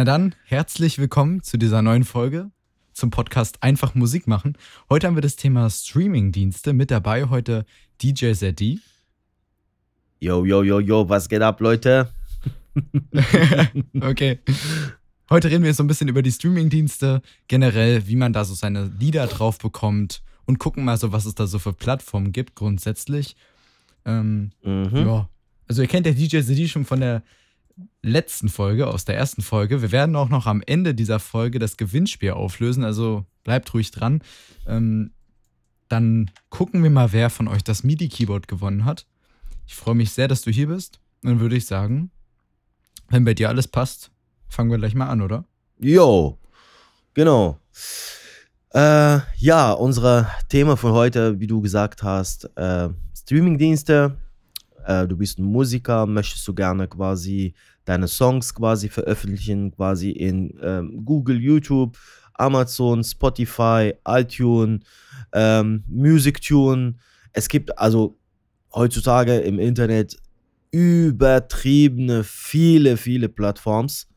Na dann, herzlich willkommen zu dieser neuen Folge zum Podcast Einfach Musik machen. Heute haben wir das Thema Streaming-Dienste mit dabei. Heute DJ ZD. Yo, yo, yo, yo, was geht ab, Leute? okay. Heute reden wir so ein bisschen über die Streaming-Dienste, generell, wie man da so seine Lieder drauf bekommt und gucken mal so, was es da so für Plattformen gibt, grundsätzlich. Ähm, mhm. Ja. Also, ihr kennt ja DJ ZD schon von der letzten Folge, aus der ersten Folge. Wir werden auch noch am Ende dieser Folge das Gewinnspiel auflösen, also bleibt ruhig dran. Ähm, dann gucken wir mal, wer von euch das MIDI-Keyboard gewonnen hat. Ich freue mich sehr, dass du hier bist. Dann würde ich sagen, wenn bei dir alles passt, fangen wir gleich mal an, oder? Jo, genau. Äh, ja, unser Thema von heute, wie du gesagt hast, äh, Streamingdienste. Äh, du bist ein Musiker, möchtest du gerne quasi deine Songs quasi veröffentlichen, quasi in ähm, Google, YouTube, Amazon, Spotify, iTunes, ähm, MusicTune. Es gibt also heutzutage im Internet übertriebene, viele, viele Plattforms.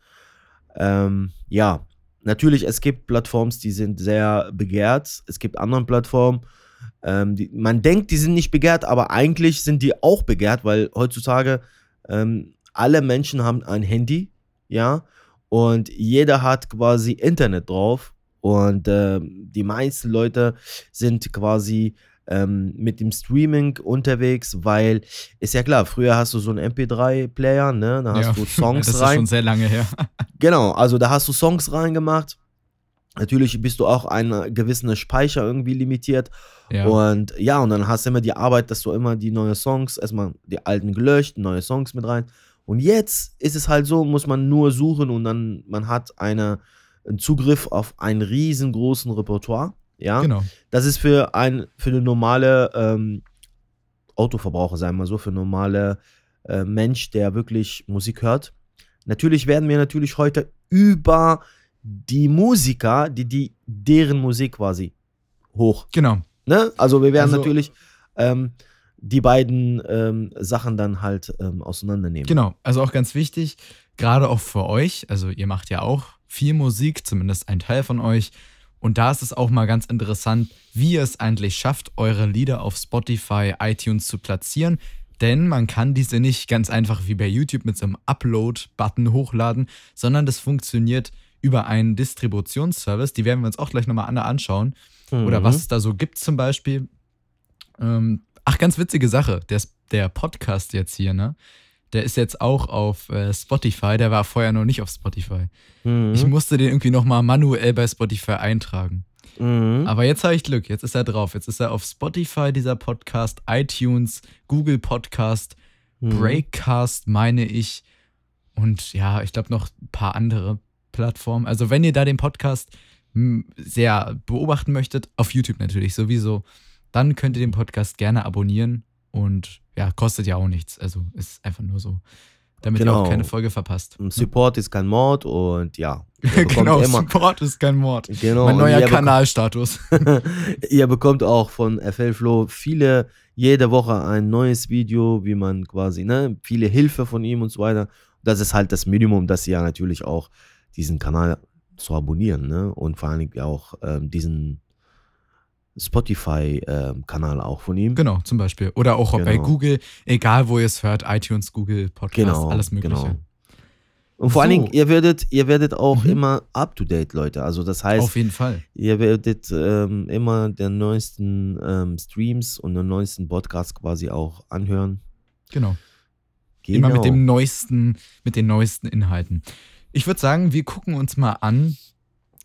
Ähm, ja, natürlich, es gibt Plattformen, die sind sehr begehrt. Es gibt andere Plattformen, ähm, die, man denkt, die sind nicht begehrt, aber eigentlich sind die auch begehrt, weil heutzutage ähm, alle Menschen haben ein Handy, ja, und jeder hat quasi Internet drauf und äh, die meisten Leute sind quasi ähm, mit dem Streaming unterwegs, weil ist ja klar, früher hast du so einen MP3-Player, ne, da hast ja, du Songs das rein. Das ist schon sehr lange her. genau, also da hast du Songs reingemacht. Natürlich bist du auch einen gewissen Speicher irgendwie limitiert. Ja. Und ja, und dann hast du immer die Arbeit, dass du immer die neuen Songs, erstmal die alten gelöscht, neue Songs mit rein. Und jetzt ist es halt so, muss man nur suchen und dann man hat eine, einen Zugriff auf einen riesengroßen Repertoire. Ja, genau. Das ist für ein für eine normale ähm, Autoverbraucher, sagen wir mal so, für normale äh, Mensch, der wirklich Musik hört. Natürlich werden wir natürlich heute über die Musiker, die, die deren Musik quasi hoch. Genau. Ne? Also wir werden also, natürlich ähm, die beiden ähm, Sachen dann halt ähm, auseinandernehmen. Genau, also auch ganz wichtig, gerade auch für euch, also ihr macht ja auch viel Musik, zumindest ein Teil von euch. Und da ist es auch mal ganz interessant, wie ihr es eigentlich schafft, eure Lieder auf Spotify, iTunes zu platzieren. Denn man kann diese nicht ganz einfach wie bei YouTube mit so einem Upload-Button hochladen, sondern das funktioniert über einen Distributionsservice. Die werden wir uns auch gleich nochmal anschauen. Mhm. Oder was es da so gibt zum Beispiel. Ähm, Ach, ganz witzige Sache. Der, der Podcast jetzt hier, ne? Der ist jetzt auch auf äh, Spotify. Der war vorher noch nicht auf Spotify. Mhm. Ich musste den irgendwie nochmal manuell bei Spotify eintragen. Mhm. Aber jetzt habe ich Glück. Jetzt ist er drauf. Jetzt ist er auf Spotify, dieser Podcast, iTunes, Google Podcast, mhm. Breakcast, meine ich. Und ja, ich glaube noch ein paar andere Plattformen. Also, wenn ihr da den Podcast hm, sehr beobachten möchtet, auf YouTube natürlich sowieso dann könnt ihr den Podcast gerne abonnieren und ja, kostet ja auch nichts. Also ist einfach nur so, damit genau. ihr auch genau. keine Folge verpasst. Ne? Support ist kein Mord und ja. genau, immer, Support ist kein Mord. Genau. Mein neuer Kanalstatus. ihr bekommt auch von FL Flow viele, jede Woche ein neues Video, wie man quasi, ne, viele Hilfe von ihm und so weiter. Das ist halt das Minimum, dass ihr natürlich auch diesen Kanal zu abonnieren, ne? Und vor allem auch ähm, diesen Spotify-Kanal äh, auch von ihm. Genau, zum Beispiel. Oder auch genau. bei Google, egal wo ihr es hört, iTunes, Google, Podcast, genau, alles Mögliche. Genau. Und vor so. allen Dingen, ihr werdet, ihr werdet auch mhm. immer up to date, Leute. Also das heißt, auf jeden Fall. Ihr werdet ähm, immer den neuesten ähm, Streams und den neuesten Podcasts quasi auch anhören. Genau. genau. Immer mit dem neuesten, mit den neuesten Inhalten. Ich würde sagen, wir gucken uns mal an,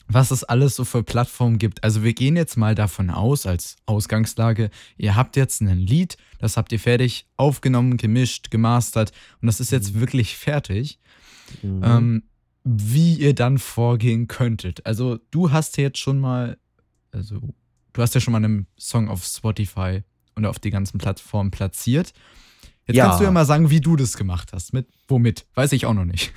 was es alles so für Plattformen gibt. Also wir gehen jetzt mal davon aus, als Ausgangslage, ihr habt jetzt ein Lied, das habt ihr fertig aufgenommen, gemischt, gemastert und das ist jetzt mhm. wirklich fertig. Mhm. Ähm, wie ihr dann vorgehen könntet. Also du hast jetzt schon mal, also du hast ja schon mal einen Song auf Spotify und auf die ganzen Plattformen platziert. Jetzt ja. kannst du ja mal sagen, wie du das gemacht hast. Mit womit? Weiß ich auch noch nicht.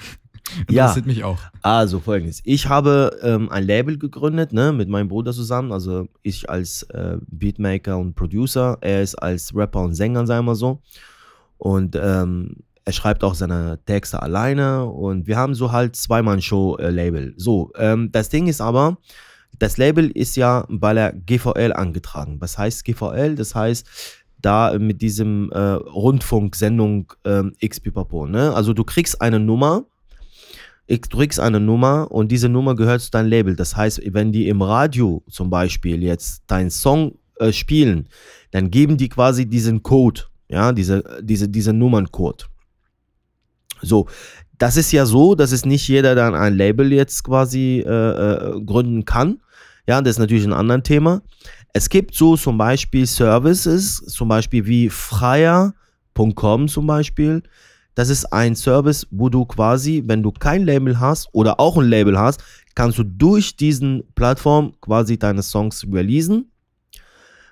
Interessiert ja. mich auch. Also folgendes. Ich habe ähm, ein Label gegründet, ne, mit meinem Bruder zusammen. Also ich als äh, Beatmaker und Producer, er ist als Rapper und Sänger, sagen wir so. Und ähm, er schreibt auch seine Texte alleine und wir haben so halt Zweimann-Show-Label. So, ähm, das Ding ist aber, das Label ist ja bei der GVL angetragen. Was heißt GVL? Das heißt, da mit diesem äh, Rundfunksendung ähm, XPipapo, ne? Also du kriegst eine Nummer, du kriegst eine Nummer und diese Nummer gehört zu deinem Label. Das heißt, wenn die im Radio zum Beispiel jetzt deinen Song äh, spielen, dann geben die quasi diesen Code, ja, diese, diese, diesen Nummerncode. So, das ist ja so, dass es nicht jeder dann ein Label jetzt quasi äh, äh, gründen kann. Ja, das ist natürlich ein anderes Thema. Es gibt so zum Beispiel Services, zum Beispiel wie freier.com zum Beispiel. Das ist ein Service, wo du quasi, wenn du kein Label hast oder auch ein Label hast, kannst du durch diesen Plattform quasi deine Songs releasen.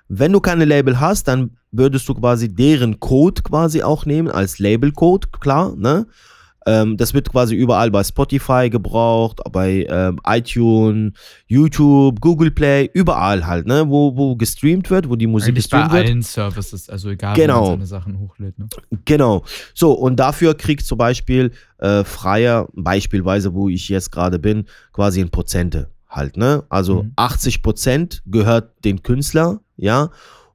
Wenn du keine Label hast, dann würdest du quasi deren Code quasi auch nehmen als Labelcode, klar, ne? Ähm, das wird quasi überall bei Spotify gebraucht, bei ähm, iTunes, YouTube, Google Play, überall halt, ne? Wo, wo gestreamt wird, wo die Musik Eigentlich gestreamt bei wird. allen Services, also egal, Genau. wo man seine Sachen hochlädt. Ne? Genau. So, und dafür kriegt zum Beispiel äh, Freier, beispielsweise, wo ich jetzt gerade bin, quasi ein Prozente halt, ne? Also Mhm. 80 Prozent gehört den Künstler, ja,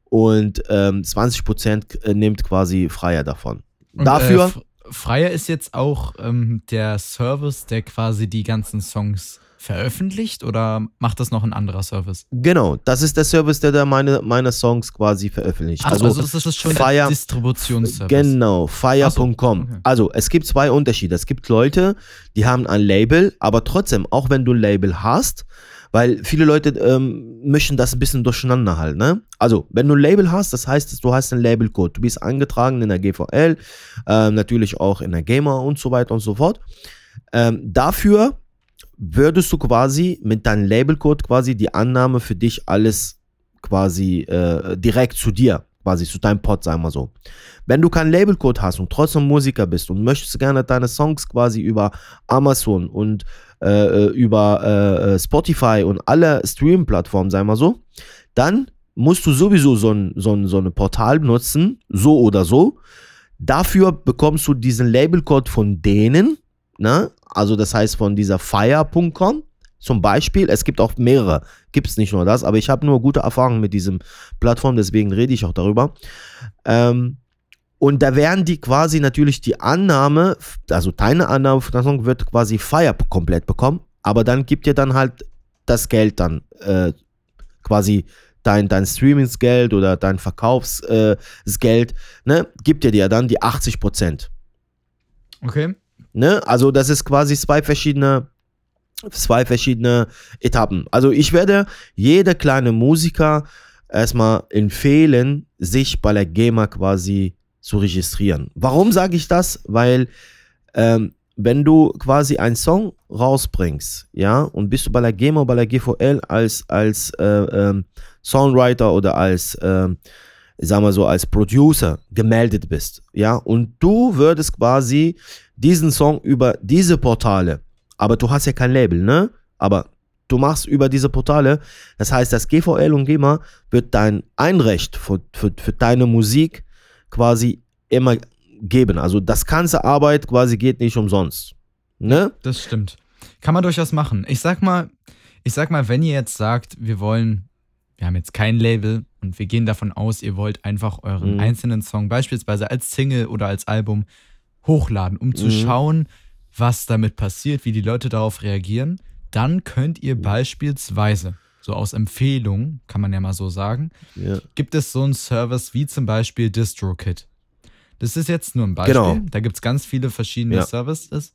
und ähm, 20 Prozent äh, nimmt quasi Freier davon. Und, dafür, Äh, Freier ist jetzt auch ähm, der Service, der quasi die ganzen Songs veröffentlicht oder macht das noch ein anderer Service? genau, das ist der Service, der da meine, meine Songs quasi veröffentlicht. Ach, also, das ist schon Fire- der Distributionsservice. Genau, fire.com. So, okay. Also, es gibt zwei Unterschiede. Es gibt Leute, die haben ein Label, aber trotzdem, auch wenn du ein Label hast, weil viele Leute ähm, mischen das ein bisschen durcheinander halt, ne? Also, wenn du ein Label hast, das heißt, du hast einen Labelcode. Du bist angetragen in der GVL, ähm, natürlich auch in der Gamer und so weiter und so fort. Ähm, dafür würdest du quasi mit deinem Labelcode quasi die Annahme für dich alles quasi äh, direkt zu dir, quasi zu deinem Pod, sagen wir so. Wenn du keinen Labelcode hast und trotzdem Musiker bist und möchtest gerne deine Songs quasi über Amazon und äh, über äh, Spotify und alle Stream-Plattformen, sagen wir so, dann musst du sowieso so ein, so ein, so ein Portal benutzen, so oder so. Dafür bekommst du diesen Labelcode von denen, ne? also das heißt von dieser Fire.com zum Beispiel. Es gibt auch mehrere, gibt es nicht nur das, aber ich habe nur gute Erfahrungen mit diesem Plattform, deswegen rede ich auch darüber. Ähm, und da werden die quasi natürlich die Annahme, also deine Annahme wird quasi Fire komplett bekommen, aber dann gibt dir dann halt das Geld dann äh, quasi dein, dein Streamingsgeld oder dein Verkaufsgeld, äh, ne, gibt dir ja dann die 80 Prozent. Okay. Ne? Also das ist quasi zwei verschiedene, zwei verschiedene Etappen. Also ich werde jeder kleine Musiker erstmal empfehlen, sich bei der GEMA quasi zu registrieren. Warum sage ich das? Weil ähm, wenn du quasi einen Song rausbringst, ja, und bist du bei der GEMA, bei der GVL als, als äh, ähm, Songwriter oder als, ähm, sagen wir so, als Producer gemeldet bist, ja, und du würdest quasi diesen Song über diese Portale, aber du hast ja kein Label, ne? Aber du machst über diese Portale, das heißt, das GVL und GEMA wird dein Einrecht für, für, für deine Musik quasi immer geben. Also das ganze Arbeit quasi geht nicht umsonst. Ne? Das stimmt. Kann man durchaus machen. Ich sag mal, ich sag mal, wenn ihr jetzt sagt, wir wollen, wir haben jetzt kein Label und wir gehen davon aus, ihr wollt einfach euren Mhm. einzelnen Song beispielsweise als Single oder als Album hochladen, um zu Mhm. schauen, was damit passiert, wie die Leute darauf reagieren, dann könnt Mhm. ihr beispielsweise, so aus Empfehlung, kann man ja mal so sagen, Ja. gibt es so einen Service wie zum Beispiel DistroKit. Das ist jetzt nur ein Beispiel. Genau. Da gibt es ganz viele verschiedene Ja. Services.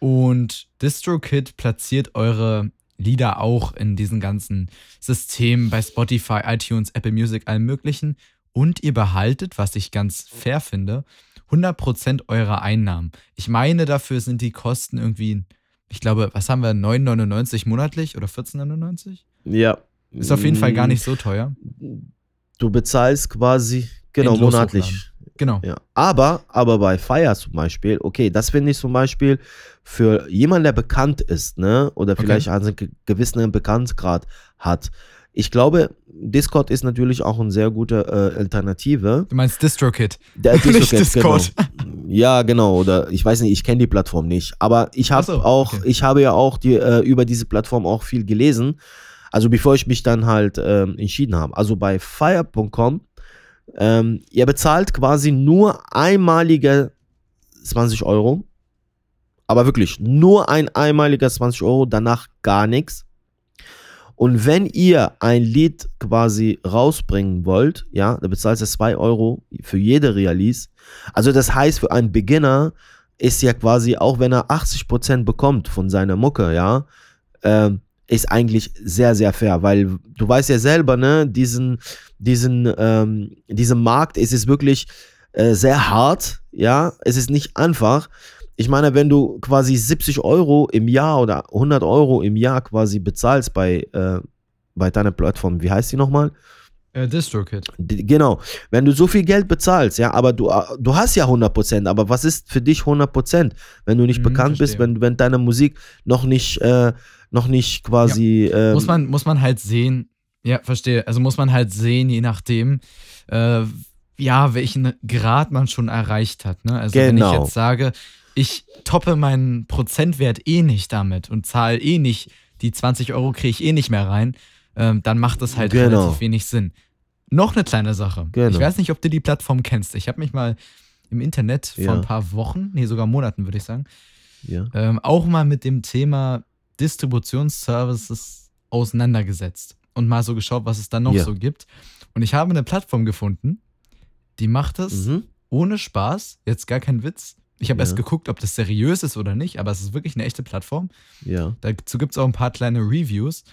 Und DistroKit platziert eure Lieder auch in diesen ganzen Systemen bei Spotify, iTunes, Apple Music, allem Möglichen. Und ihr behaltet, was ich ganz fair finde, 100% eurer Einnahmen. Ich meine, dafür sind die Kosten irgendwie, ich glaube, was haben wir, 9,99 monatlich oder 14,99? Ja. Ist auf jeden Fall gar Mm, nicht so teuer. Du bezahlst quasi, genau, Endlos monatlich. hochladen. Genau. Ja. Aber, aber bei Fire zum Beispiel, okay, das finde ich zum Beispiel für jemanden, der bekannt ist, ne, oder vielleicht einen ge- gewissen Bekanntheitsgrad hat, Ich glaube, Discord ist natürlich auch eine sehr gute äh, Alternative. Du meinst DistroKid? Der Nicht DistroKid, Discord. Genau. Ja, genau. Oder ich weiß nicht, ich kenne die Plattform nicht. Aber ich habe so, auch, okay. ich habe ja auch die, äh, über diese Plattform auch viel gelesen. Also bevor ich mich dann halt ähm, entschieden habe. Also bei fire.com, ähm, ihr bezahlt quasi nur einmalige 20 Euro. Aber wirklich nur ein einmaliger 20 Euro, danach gar nichts. Und wenn ihr ein Lied quasi rausbringen wollt, ja, da bezahlt ihr 2 Euro für jede Release. Also das heißt, für einen Beginner ist ja quasi, auch wenn er 80% bekommt von seiner Mucke, ja, ähm, ist eigentlich sehr, sehr fair, weil du weißt ja selber, ne, diesen, diesen, ähm, diesem Markt ist es wirklich äh, sehr hart, ja, es ist nicht einfach. Ich meine, wenn du quasi 70 Euro im Jahr oder 100 Euro im Jahr quasi bezahlst bei, äh, bei deiner Plattform, wie heißt die nochmal? Äh, DistroKid. Genau, wenn du so viel Geld bezahlst, ja, aber du, äh, du hast ja 100%, aber was ist für dich 100%, wenn du nicht Mhm, bekannt bist, verstehe. wenn, wenn deine Musik noch nicht, äh, noch nicht quasi. ähm, muss, man, muss man halt sehen, ja, verstehe. Also muss man halt sehen, je nachdem, äh, ja, welchen Grad man schon erreicht hat. Ne? Also wenn ich Genau. jetzt sage, ich toppe meinen Prozentwert eh nicht damit und zahle eh nicht, die 20 Euro kriege ich eh nicht mehr rein, ähm, dann macht das halt Genau. relativ wenig Sinn. Noch eine kleine Sache. Genau. Ich weiß nicht, ob du die Plattform kennst. Ich habe mich mal im Internet vor Ja. ein paar Wochen, nee, sogar Monaten, würde ich sagen, ja. ähm, auch mal mit dem Thema Distributionsservices auseinandergesetzt und mal so geschaut, was es da noch Ja. so gibt. Und ich habe eine Plattform gefunden, die macht es Mhm. ohne Spaß, jetzt gar kein Witz. Ich habe Ja. erst geguckt, ob das seriös ist oder nicht, aber es ist wirklich eine echte Plattform. Ja. Dazu gibt es auch ein paar kleine Reviews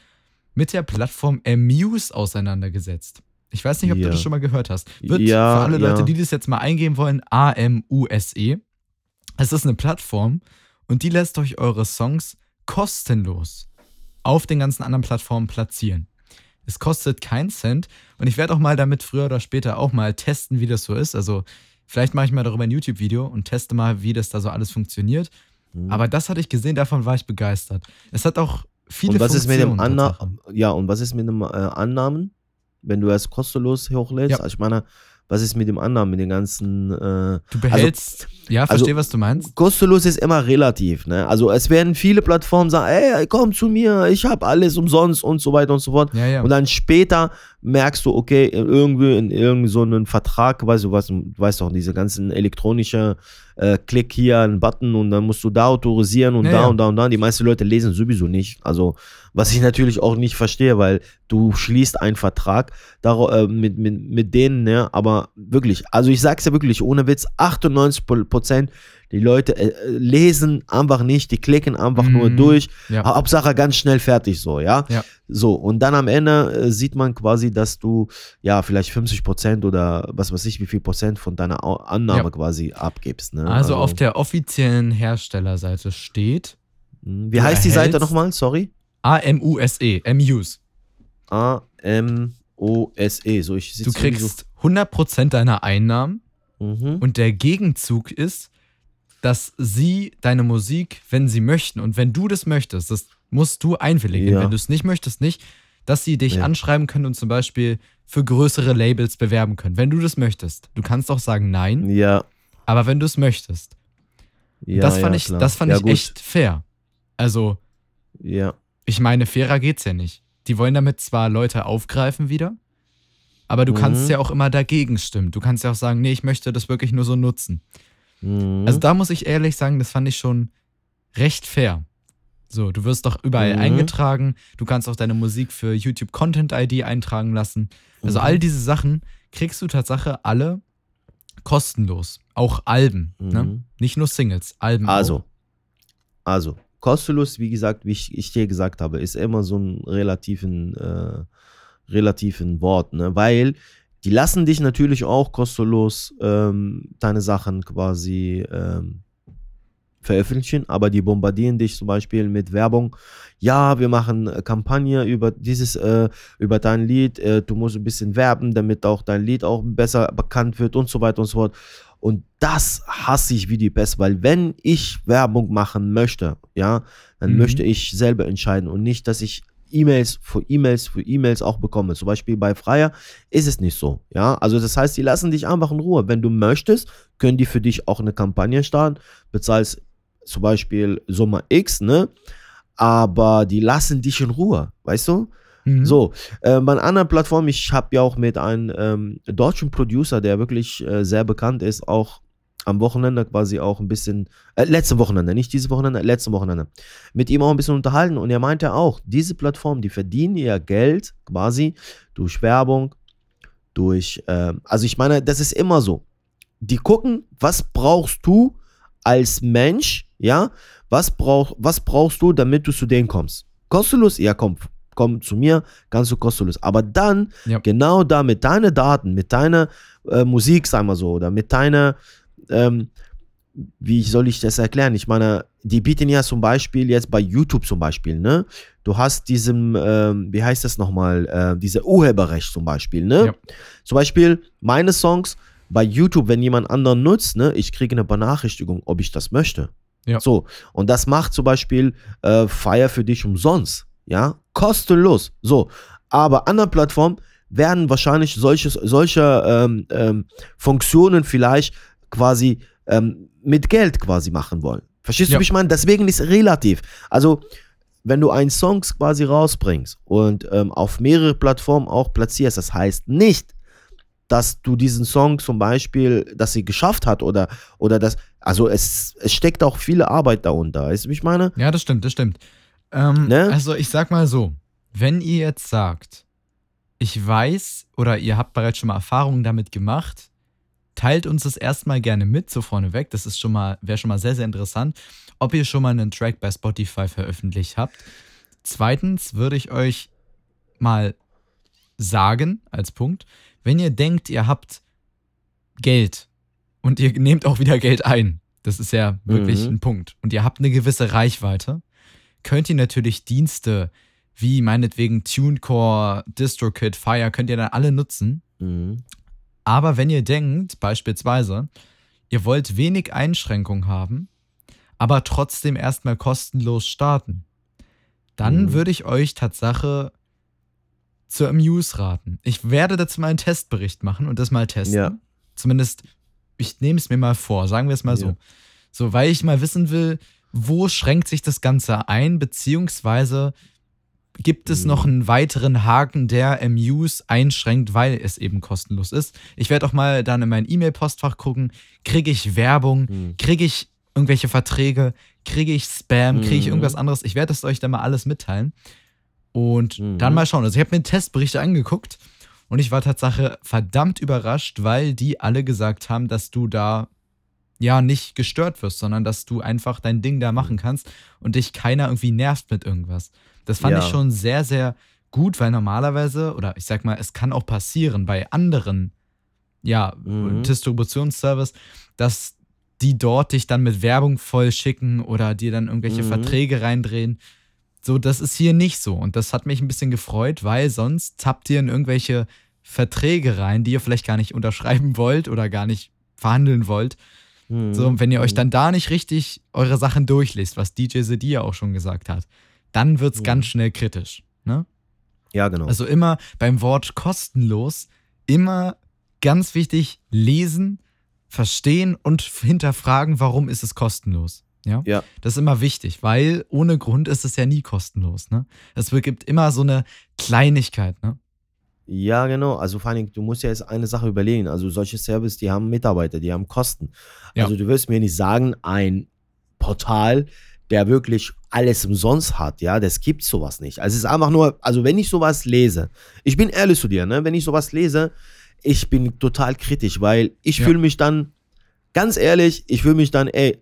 mit der Plattform Amuse auseinandergesetzt. Ich weiß nicht, ob Ja. du das schon mal gehört hast. Wird Ja, für alle Leute, die das jetzt mal eingeben wollen, A-M-U-S-E. Es ist eine Plattform und die lässt euch eure Songs kostenlos auf den ganzen anderen Plattformen platzieren. Es kostet keinen Cent und ich werde auch mal damit früher oder später auch mal testen, wie das so ist. Also vielleicht mache ich mal darüber ein YouTube-Video und teste mal, wie das da so alles funktioniert. Mhm. Aber das hatte ich gesehen, davon war ich begeistert. Es hat auch viele und was ist mit dem Funktionen, Anna ja und was ist mit dem äh, Annahmen, wenn du es kostenlos hochlädst? Ja. Also ich meine, was ist mit dem Annahmen, mit den ganzen äh, Du behältst, ja, also- verstehe, was du meinst. kostenlos ist immer relativ, ne? Also es werden viele Plattformen sagen, ey, komm zu mir, ich habe alles umsonst und so weiter und so fort. Ja, ja. Und dann später merkst du, okay, irgendwie in irgendeinem so Vertrag, weißt du was, du weißt doch, diese ganzen elektronische äh, Klick hier einen Button und dann musst du da autorisieren und Ja, da ja. und da und da. Die meisten Leute lesen sowieso nicht. Also, was ich natürlich auch nicht verstehe, weil du schließt einen Vertrag äh, mit, mit, mit denen, ne? Aber wirklich, also ich sag's ja wirklich, ohne Witz, 98 Prozent die Leute äh, äh, lesen einfach nicht, die klicken einfach nur Mhm. durch. ja. Hauptsache ganz schnell fertig so, ja. Ja. So, und dann am Ende äh, sieht man quasi, dass du ja vielleicht 50 Prozent oder was weiß ich, wie viel Prozent von deiner Au- Annahme Ja. quasi abgibst. Ne? Also auf der offiziellen Herstellerseite steht mh, Wie heißt die Seite nochmal? Sorry. A-M-U-S-E, Amuse. A-M-O-S-E. So, ich Du kriegst 100% deiner Einnahmen Mhm. und der Gegenzug ist, dass sie deine Musik, wenn sie möchten und wenn du das möchtest, das musst du einwilligen. Ja. Wenn du es nicht möchtest, nicht, dass sie dich Ja. anschreiben können und zum Beispiel für größere Labels bewerben können. Wenn du das möchtest. Du kannst auch sagen nein, Ja. aber wenn du es möchtest. ja das fand ja, ich, klar. das fand ich gut. echt fair. Also, Ja. ich meine, fairer geht's ja nicht. Die wollen damit zwar Leute aufgreifen wieder, aber du kannst Mhm. ja auch immer dagegen stimmen. Du kannst ja auch sagen, nee, ich möchte das wirklich nur so nutzen. Mhm. Also da muss ich ehrlich sagen, das fand ich schon recht fair. So, du wirst doch überall Mhm. eingetragen, du kannst auch deine Musik für YouTube Content ID eintragen lassen. Also Mhm. all diese Sachen kriegst du Tatsache alle kostenlos. Auch Alben, ne? Mhm. Nicht nur Singles, Alben. Also, Auch. also, kostenlos, wie gesagt, wie ich, ich dir gesagt habe, ist immer so ein relativen, äh, relativen Wort, ne? Weil die lassen dich natürlich auch kostenlos ähm, deine Sachen quasi ähm, veröffentlichen, aber die bombardieren dich zum Beispiel mit Werbung. Ja, wir machen äh, Kampagne über dieses, äh, über dein Lied. Äh, du musst ein bisschen werben, damit auch dein Lied auch besser bekannt wird und so weiter und so fort. Und das hasse ich wie die Pest, weil wenn ich Werbung machen möchte, ja, dann Mhm. möchte ich selber entscheiden und nicht, dass ich E-Mails für E-Mails für E-Mails auch bekomme. Zum Beispiel bei Freier ist es nicht so. Ja, also das heißt, die lassen dich einfach in Ruhe. Wenn du möchtest, können die für dich auch eine Kampagne starten, bezahlst zum Beispiel Summe X, ne? Aber die lassen dich in Ruhe, weißt du? Mhm. So, äh, bei einer anderen Plattform, ich habe ja auch mit einem ähm, deutschen Producer, der wirklich äh, sehr bekannt ist, auch am Wochenende quasi auch ein bisschen, äh, letzte Wochenende, nicht dieses Wochenende, letzte Wochenende, mit ihm auch ein bisschen unterhalten und er meinte auch, diese Plattform, die verdienen ja Geld quasi durch Werbung, durch, äh, also ich meine, das ist immer so. Die gucken, was brauchst du als Mensch, ja, was, brauch, was brauchst du, damit du zu denen kommst? Kostenlos? Ja, komm, komm zu mir, kannst du kostenlos. Aber dann, ja. genau da mit deinen Daten, mit deiner äh, Musik, sagen wir so, oder mit deiner ähm, wie soll ich das erklären? Ich meine, die bieten ja zum Beispiel jetzt bei YouTube zum Beispiel, ne? Du hast diesem, ähm, wie heißt das nochmal, äh, diese Urheberrecht zum Beispiel, ne? Ja. Zum Beispiel meine Songs bei YouTube, wenn jemand anderen nutzt, ne, ich kriege eine Benachrichtigung, ob ich das möchte. Ja. So, und das macht zum Beispiel äh, Fire für dich umsonst, ja, kostenlos. So, aber anderen Plattformen werden wahrscheinlich solches, solche ähm, ähm, Funktionen vielleicht quasi ähm, mit Geld quasi machen wollen. Verstehst ja. du, wie ich meine? Deswegen ist relativ. Also, wenn du einen Song quasi rausbringst und ähm, auf mehrere Plattformen auch platzierst, das heißt nicht, dass du diesen Song zum Beispiel, dass sie geschafft hat oder, oder das, also es, es steckt auch viele Arbeit darunter, weißt du, wie ich meine? Ja, das stimmt, das stimmt. Ähm, ne? Also ich sag mal so, wenn ihr jetzt sagt, ich weiß oder ihr habt bereits schon mal Erfahrungen damit gemacht, teilt uns das erstmal gerne mit, so vorneweg. Das ist schon mal, wäre schon mal sehr, sehr interessant, ob ihr schon mal einen Track bei Spotify veröffentlicht habt. Zweitens würde ich euch mal sagen, als Punkt, wenn ihr denkt, ihr habt Geld und ihr nehmt auch wieder Geld ein, das ist ja wirklich mhm. ein Punkt, und ihr habt eine gewisse Reichweite, könnt ihr natürlich Dienste wie meinetwegen TuneCore, DistroKit, Fire, könnt ihr dann alle nutzen. Mhm. Aber wenn ihr denkt, beispielsweise, ihr wollt wenig Einschränkung haben, aber trotzdem erstmal kostenlos starten, dann mhm. würde ich euch Tatsache zur Amuse raten. Ich werde dazu mal einen Testbericht machen und das mal testen. Ja. Zumindest, ich nehme es mir mal vor, sagen wir es mal ja. so. So, weil ich mal wissen will, wo schränkt sich das Ganze ein, beziehungsweise gibt es noch einen weiteren Haken, der Amuse einschränkt, weil es eben kostenlos ist. Ich werde auch mal dann in mein E-Mail-Postfach gucken, kriege ich Werbung, mhm. kriege ich irgendwelche Verträge, kriege ich Spam, kriege ich mhm. irgendwas anderes. Ich werde es euch dann mal alles mitteilen und mhm. dann mal schauen. Also ich habe mir Testberichte angeguckt und ich war tatsächlich verdammt überrascht, weil die alle gesagt haben, dass du da ja nicht gestört wirst, sondern dass du einfach dein Ding da machen kannst und dich keiner irgendwie nervt mit irgendwas. Das fand ja. ich schon sehr, sehr gut, weil normalerweise, oder ich sag mal, es kann auch passieren bei anderen, ja, mhm. Distributionsservice, dass die dort dich dann mit Werbung voll schicken oder dir dann irgendwelche mhm. Verträge reindrehen. So, das ist hier nicht so. Und das hat mich ein bisschen gefreut, weil sonst tappt ihr in irgendwelche Verträge rein, die ihr vielleicht gar nicht unterschreiben wollt oder gar nicht verhandeln wollt. Mhm. So, und wenn ihr euch mhm. dann da nicht richtig eure Sachen durchliest, was DJ Sedia auch schon gesagt hat, dann wird es mhm. ganz schnell kritisch. Ne? Ja, genau. Also immer beim Wort kostenlos, immer ganz wichtig lesen, verstehen und hinterfragen, warum ist es kostenlos. Ja? ja. Das ist immer wichtig, weil ohne Grund ist es ja nie kostenlos. Ne? Es gibt immer so eine Kleinigkeit. Ne? Ja, genau. Also vor allem, du musst ja jetzt eine Sache überlegen. Also solche Services, die haben Mitarbeiter, die haben Kosten. Ja. Also du wirst mir nicht sagen, ein Portal, der wirklich alles umsonst hat, ja, das gibt sowas nicht. Also es ist einfach nur, also wenn ich sowas lese, ich bin ehrlich zu dir, ne, wenn ich sowas lese, ich bin total kritisch, weil ich ja. fühle mich dann, ganz ehrlich, ich fühle mich dann, ey,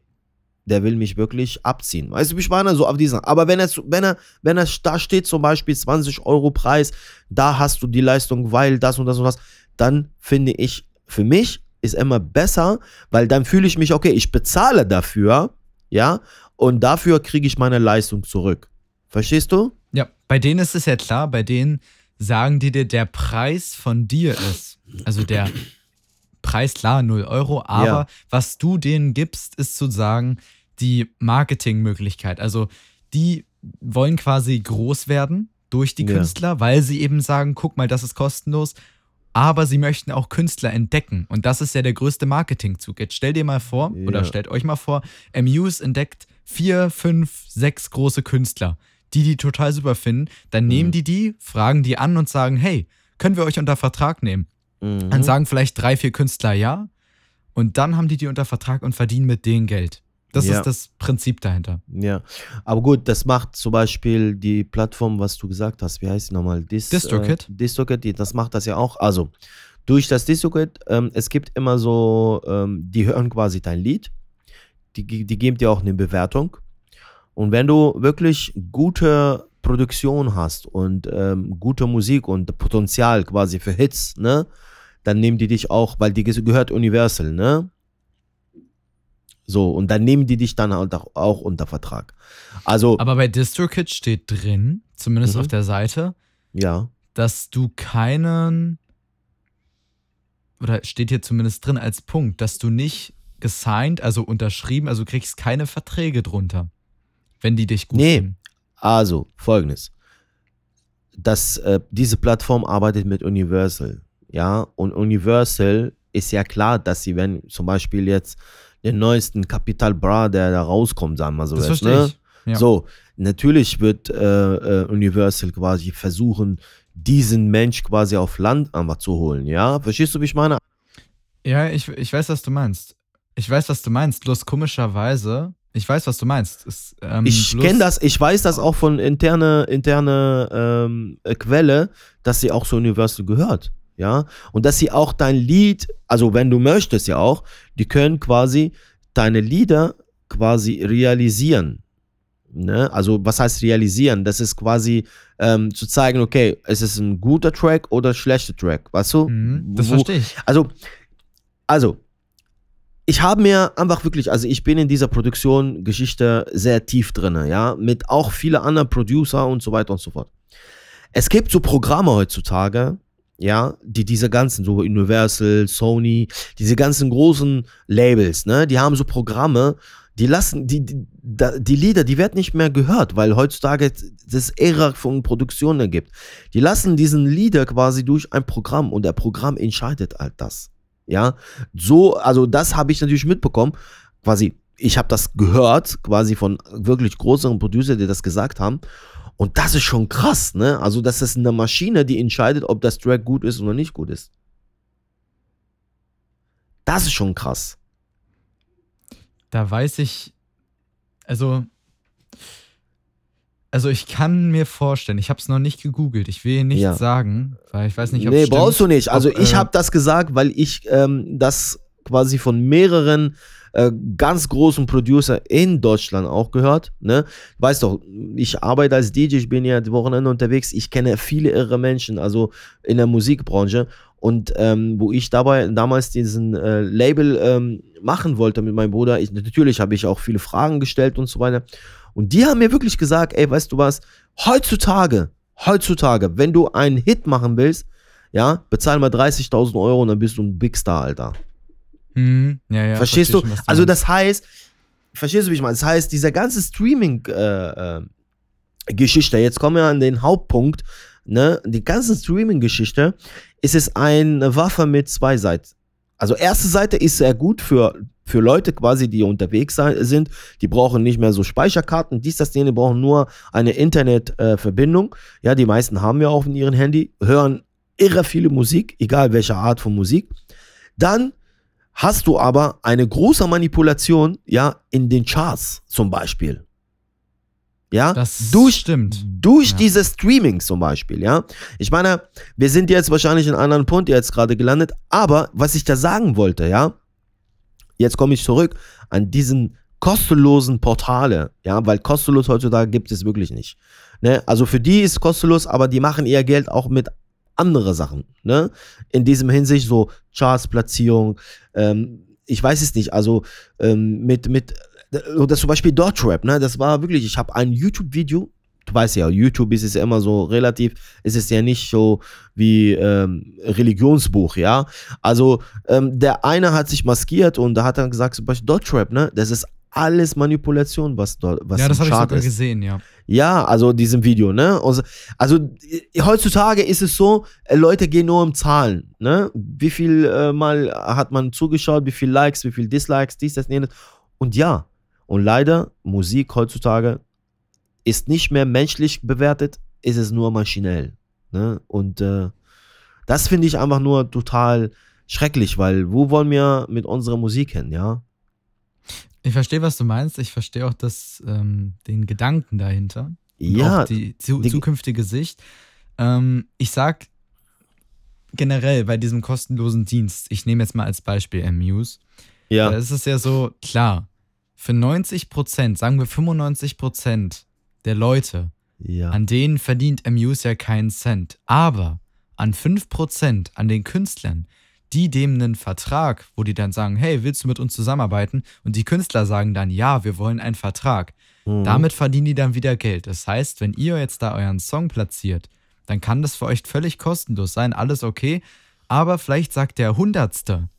der will mich wirklich abziehen. Weißt du, wie ich meine? So auf diesen. Aber wenn er, wenn er, wenn er da steht, zum Beispiel 20 Euro Preis, da hast du die Leistung, weil das und das und das, dann finde ich, für mich ist immer besser, weil dann fühle ich mich, okay, ich bezahle dafür, ja, und dafür kriege ich meine Leistung zurück. Verstehst du? Ja, bei denen ist es ja klar, bei denen sagen die dir, der Preis von dir ist. Also der Preis, klar, 0 Euro, aber ja. was du denen gibst, ist sozusagen die Marketingmöglichkeit. Also die wollen quasi groß werden, durch die Ja. Künstler, weil sie eben sagen, guck mal, das ist kostenlos. Aber sie möchten auch Künstler entdecken. Und das ist ja der größte Marketingzug. Jetzt stell dir mal vor, oder Ja. stellt euch mal vor, Muse entdeckt vier, fünf, sechs große Künstler, die die total super finden. Dann nehmen Mhm. die die, fragen die an und sagen, hey, können wir euch unter Vertrag nehmen? Mhm. Dann sagen vielleicht drei, vier Künstler ja. Und dann haben die die unter Vertrag und verdienen mit denen Geld. Das Ja. ist das Prinzip dahinter. Ja, aber gut, das macht zum Beispiel die Plattform, was du gesagt hast, wie heißt die nochmal? Dis, DistroKid? Äh, DistroKid, die, das macht das ja auch. Also, durch das DistroKid, ähm, es gibt immer so, ähm, die hören quasi dein Lied, die, die geben dir auch eine Bewertung. Und wenn du wirklich gute Produktion hast und ähm, gute Musik und Potenzial quasi für Hits, ne, dann nehmen die dich auch, weil die ge- gehört Universal, ne? So, und dann nehmen die dich dann halt auch, auch unter Vertrag. Also, Aber bei DistroKid steht drin, zumindest Mhm. auf der Seite, ja. dass du keinen, oder steht hier zumindest drin als Punkt, dass du nicht gesigned, also unterschrieben, also du kriegst keine Verträge drunter, wenn die dich gut Nee. finden. Also, folgendes. Das, äh, diese Plattform arbeitet mit Universal. Ja, und Universal ist ja klar, dass sie, wenn zum Beispiel jetzt den neuesten Capital Bra, der da rauskommt, sagen wir so, Das jetzt, ne? Ja. So, natürlich wird äh, äh, Universal quasi versuchen, diesen Mensch quasi auf Land einfach zu holen. Ja, verstehst du, wie ich meine? Ja, ich, ich weiß, was du meinst. Ich weiß, was du meinst. Bloß komischerweise, ich weiß, was du meinst. Es, ähm, Ich kenne das, ich weiß das auch von interne, interne ähm, äh, Quelle, dass sie auch zu Universal gehört. Ja, und dass sie auch dein Lied, also wenn du möchtest ja auch, die können quasi deine Lieder quasi realisieren. Ne? Also, was heißt realisieren? Das ist quasi ähm, zu zeigen, okay, es ist ein guter Track oder schlechter Track, weißt du? Mhm, das verstehe ich. also, also, ich habe mir einfach wirklich, also ich bin in dieser Produktion-Geschichte sehr tief drin, ja, mit auch viele anderen Producer und so weiter und so fort. Es gibt so Programme heutzutage, ja, die diese ganzen, so Universal, Sony, diese ganzen großen Labels, ne, die haben so Programme, die lassen, die, die, die Lieder, die werden nicht mehr gehört, weil heutzutage das Ära von Produktionen gibt. Die lassen diesen Lieder quasi durch ein Programm und der Programm entscheidet halt das. Ja, so, also das habe ich natürlich mitbekommen. Quasi, ich habe das gehört, quasi von wirklich größeren Producer, die das gesagt haben. Und das ist schon krass, ne? Also, das ist eine Maschine, die entscheidet, ob das Track gut ist oder nicht gut ist. Das ist schon krass. Da weiß ich, also, also ich kann mir vorstellen, ich habe es noch nicht gegoogelt, ich will nichts Ja. sagen, weil ich weiß nicht, ob nee, stimmt. brauchst du nicht. Also, ob, ich äh, habe das gesagt, weil ich ähm, das quasi von mehreren äh, ganz großen Producer in Deutschland auch gehört. Ne? Weißt doch, ich arbeite als DJ, ich bin ja die Wochenende unterwegs. Ich kenne viele irre Menschen, also in der Musikbranche. Und ähm, wo ich dabei damals diesen äh, Label ähm, machen wollte mit meinem Bruder, ich, natürlich habe ich auch viele Fragen gestellt und so weiter. Und die haben mir wirklich gesagt, ey, weißt du was, heutzutage, heutzutage, wenn du einen Hit machen willst, ja, bezahl mal 30.000 Euro und dann bist du ein Big Star, Alter. Mhm, ja, ja, verstehst versteh du? schon, was Also das heißt, verstehst du, wie ich meine? Das heißt, dieser ganze Streaming-Geschichte, jetzt kommen wir an den Hauptpunkt, ne? Die ganze Streaming-Geschichte ist es eine Waffe mit zwei Seiten. Also erste Seite ist sehr gut für, für Leute quasi, die unterwegs sind. Die brauchen nicht mehr so Speicherkarten, dies, das, die brauchen nur eine Internetverbindung. ja, die meisten haben ja auch in ihrem Handy, hören irre viele Musik, egal welche Art von Musik. Dann hast du aber eine große Manipulation, ja, in den Charts zum Beispiel. Ja, Das durch, stimmt. durch Ja. diese Streaming zum Beispiel, ja. Ich meine, wir sind jetzt wahrscheinlich in einem anderen Punkt jetzt gerade gelandet, aber was ich da sagen wollte, ja, jetzt komme ich zurück an diesen kostenlosen Portale, ja, weil kostenlos heutzutage gibt es wirklich nicht. Ne? Also für die ist kostenlos, aber die machen ihr Geld auch mit andere Sachen, ne? In diesem Hinsicht so Charts-Platzierung, ähm, ich weiß es nicht, also ähm, mit, mit, oder zum Beispiel Deutschrap, ne? Das war wirklich, ich habe ein YouTube-Video, du weißt ja, YouTube ist es ja immer so relativ, ist es ja nicht so wie ähm, Religionsbuch, ja. Also ähm, der eine hat sich maskiert und da hat dann gesagt, zum Beispiel Deutschrap, ne? Das ist alles Manipulation, was dort was Ja, das habe ich sogar ist. gesehen, ja. Ja, also diesem Video, ne? Also, also heutzutage ist es so, äh, Leute gehen nur um Zahlen, ne? Wie viel äh, Mal hat man zugeschaut, wie viel Likes, wie viel Dislikes, dies, das, jenes. Und ja, und leider, Musik heutzutage ist nicht mehr menschlich bewertet, ist es nur maschinell. Ne? Und äh, das finde ich einfach nur total schrecklich, weil wo wollen wir mit unserer Musik hin, ja? Ich verstehe, was du meinst. Ich verstehe auch das, ähm, den Gedanken dahinter. Ja, auch die, zu, die- zukünftige Sicht. Ähm, ich sag generell bei diesem kostenlosen Dienst, ich nehme jetzt mal als Beispiel Amuse, da ja, ist es ja so, klar, für 90 Prozent, sagen wir 95 Prozent der Leute, ja, an denen verdient Amuse ja keinen Cent. Aber an 5 Prozent, an den Künstlern, die dem einen Vertrag, wo die dann sagen, hey, willst du mit uns zusammenarbeiten? Und die Künstler sagen dann, ja, wir wollen einen Vertrag. mhm. Damit verdienen die dann wieder Geld. Das heißt, wenn ihr jetzt da euren Song platziert, dann kann das für euch völlig kostenlos sein, alles okay. Aber vielleicht sagt der Hundertste,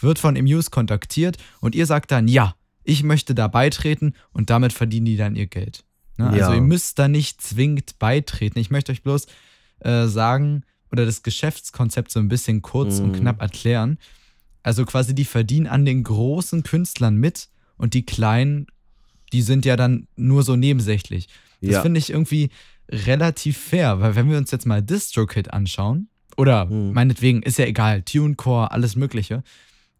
wird von Amuse kontaktiert und ihr sagt dann, ja, ich möchte da beitreten und damit verdienen die dann ihr Geld. Ne? Also Ja. ihr müsst da nicht zwingend beitreten. Ich möchte euch bloß äh, sagen oder das Geschäftskonzept so ein bisschen kurz und Mhm. knapp erklären. Also quasi die verdienen an den großen Künstlern mit und die kleinen, die sind ja dann nur so nebensächlich. Das ja. finde ich irgendwie relativ fair, weil wenn wir uns jetzt mal DistroKid anschauen, oder Mhm. meinetwegen, ist ja egal, TuneCore, alles Mögliche,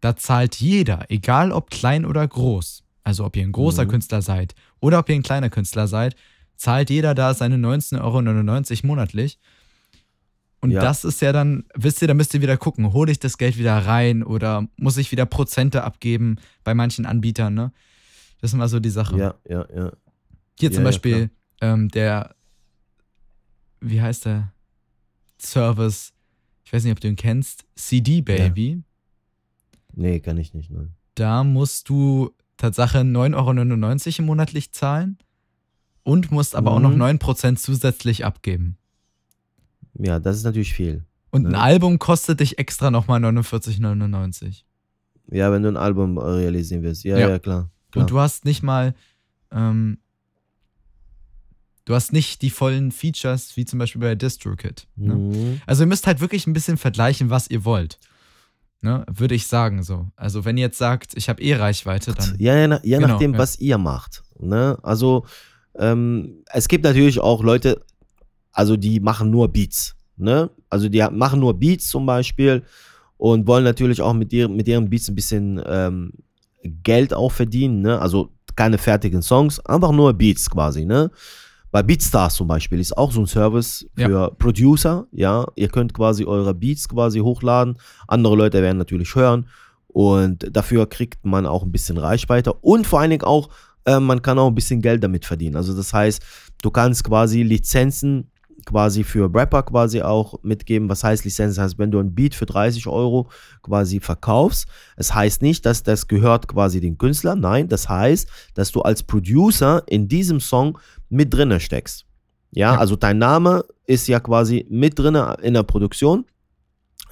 da zahlt jeder, egal ob klein oder groß, also ob ihr ein großer Mhm. Künstler seid oder ob ihr ein kleiner Künstler seid, zahlt jeder da seine 19,99 Euro monatlich. Und Ja. das ist ja dann, wisst ihr, da müsst ihr wieder gucken, hole ich das Geld wieder rein oder muss ich wieder Prozente abgeben bei manchen Anbietern, ne? Das ist immer so die Sache. ja, ja, ja. Hier Ja, zum ja, Beispiel ähm, der, wie heißt der Service, ich weiß nicht, ob du ihn kennst, CD Baby. Nee, kann ich nicht, nein. Da musst du Tatsache 9,99 Euro monatlich zahlen und musst aber auch noch Mhm. 9% zusätzlich abgeben. Ja, das ist natürlich viel. Und ein Ja. Album kostet dich extra nochmal 49,99. Ja, wenn du ein Album realisieren willst. Ja, Ja. ja, klar. klar. Und du hast nicht mal, ähm, du hast nicht die vollen Features, wie zum Beispiel bei DistroKid. Ne? Mhm. Also ihr müsst halt wirklich ein bisschen vergleichen, was ihr wollt. Ne? Würde ich sagen so. Also wenn ihr jetzt sagt, ich habe eh Reichweite, dann. Ja, ja, ja Genau, nachdem, ja. was ihr macht. Ne? Also, ähm, es gibt natürlich auch Leute, also die machen nur Beats. Ne? Also die machen nur Beats zum Beispiel und wollen natürlich auch mit ihren, mit ihren Beats ein bisschen ähm, Geld auch verdienen. Ne? Also keine fertigen Songs, einfach nur Beats quasi. Ne? Bei Beatstars zum Beispiel ist auch so ein Service Ja. für Producer. Ja, ihr könnt quasi eure Beats quasi hochladen. Andere Leute werden natürlich hören. Und dafür kriegt man auch ein bisschen Reichweite und vor allen Dingen auch, äh, man kann auch ein bisschen Geld damit verdienen. Also das heißt, du kannst quasi Lizenzen quasi für Rapper quasi auch mitgeben. Was heißt Lizenz? Das heißt, wenn du ein Beat für 30 Euro quasi verkaufst, es heißt nicht, dass das gehört quasi den Künstler. Nein, das heißt, dass du als Producer in diesem Song mit drinne steckst. Ja, Ja. also dein Name ist ja quasi mit drinne in der Produktion.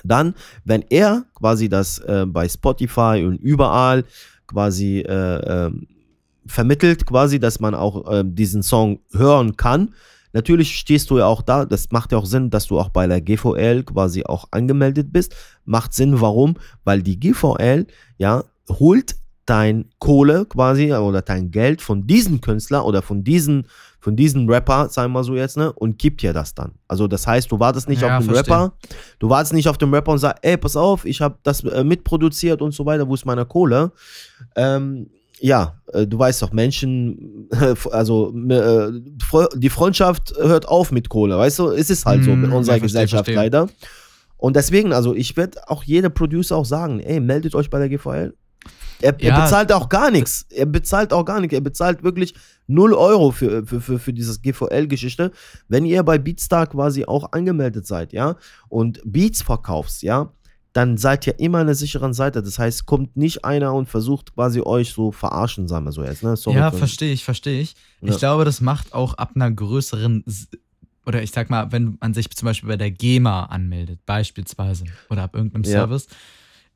Dann, wenn er quasi das äh, bei Spotify und überall quasi äh, ähm, vermittelt, quasi, dass man auch äh, diesen Song hören kann. Natürlich stehst du ja auch da, das macht ja auch Sinn, dass du auch bei der GVL quasi auch angemeldet bist. Macht Sinn, warum? Weil die GVL, ja, holt dein Kohle quasi oder dein Geld von diesem Künstler oder von diesen, von diesem Rapper, sagen wir so jetzt, ne, und gibt dir das dann. Also das heißt, du wartest nicht Ja, auf den verstehe. Rapper, du wartest nicht auf den Rapper und sagst, ey, pass auf, ich habe das äh, mitproduziert und so weiter, wo ist meine Kohle? Ähm, ja, äh, du weißt doch, Menschen, also äh, die Freundschaft hört auf mit Kohle, weißt du? Es ist halt so Mm, mit unserer ja, verstehe, Gesellschaft verstehe. leider. Und deswegen, also ich werde auch jeder Producer auch sagen, ey, meldet euch bei der GVL. Er, er Ja. bezahlt auch gar nichts. Er bezahlt auch gar nichts. Er bezahlt wirklich 0 Euro für, für, für, für dieses GVL-Geschichte, wenn ihr bei Beatstar quasi auch angemeldet seid, ja, und Beats verkaufst, ja, dann seid ihr immer an der sicheren Seite. Das heißt, kommt nicht einer und versucht quasi euch so verarschen, sagen wir so jetzt, ne? Sorry ja, verstehe ich, verstehe ich. Ja. Ich glaube, das macht auch ab einer größeren, oder ich sag mal, wenn man sich zum Beispiel bei der GEMA anmeldet, beispielsweise, oder ab irgendeinem Ja. Service,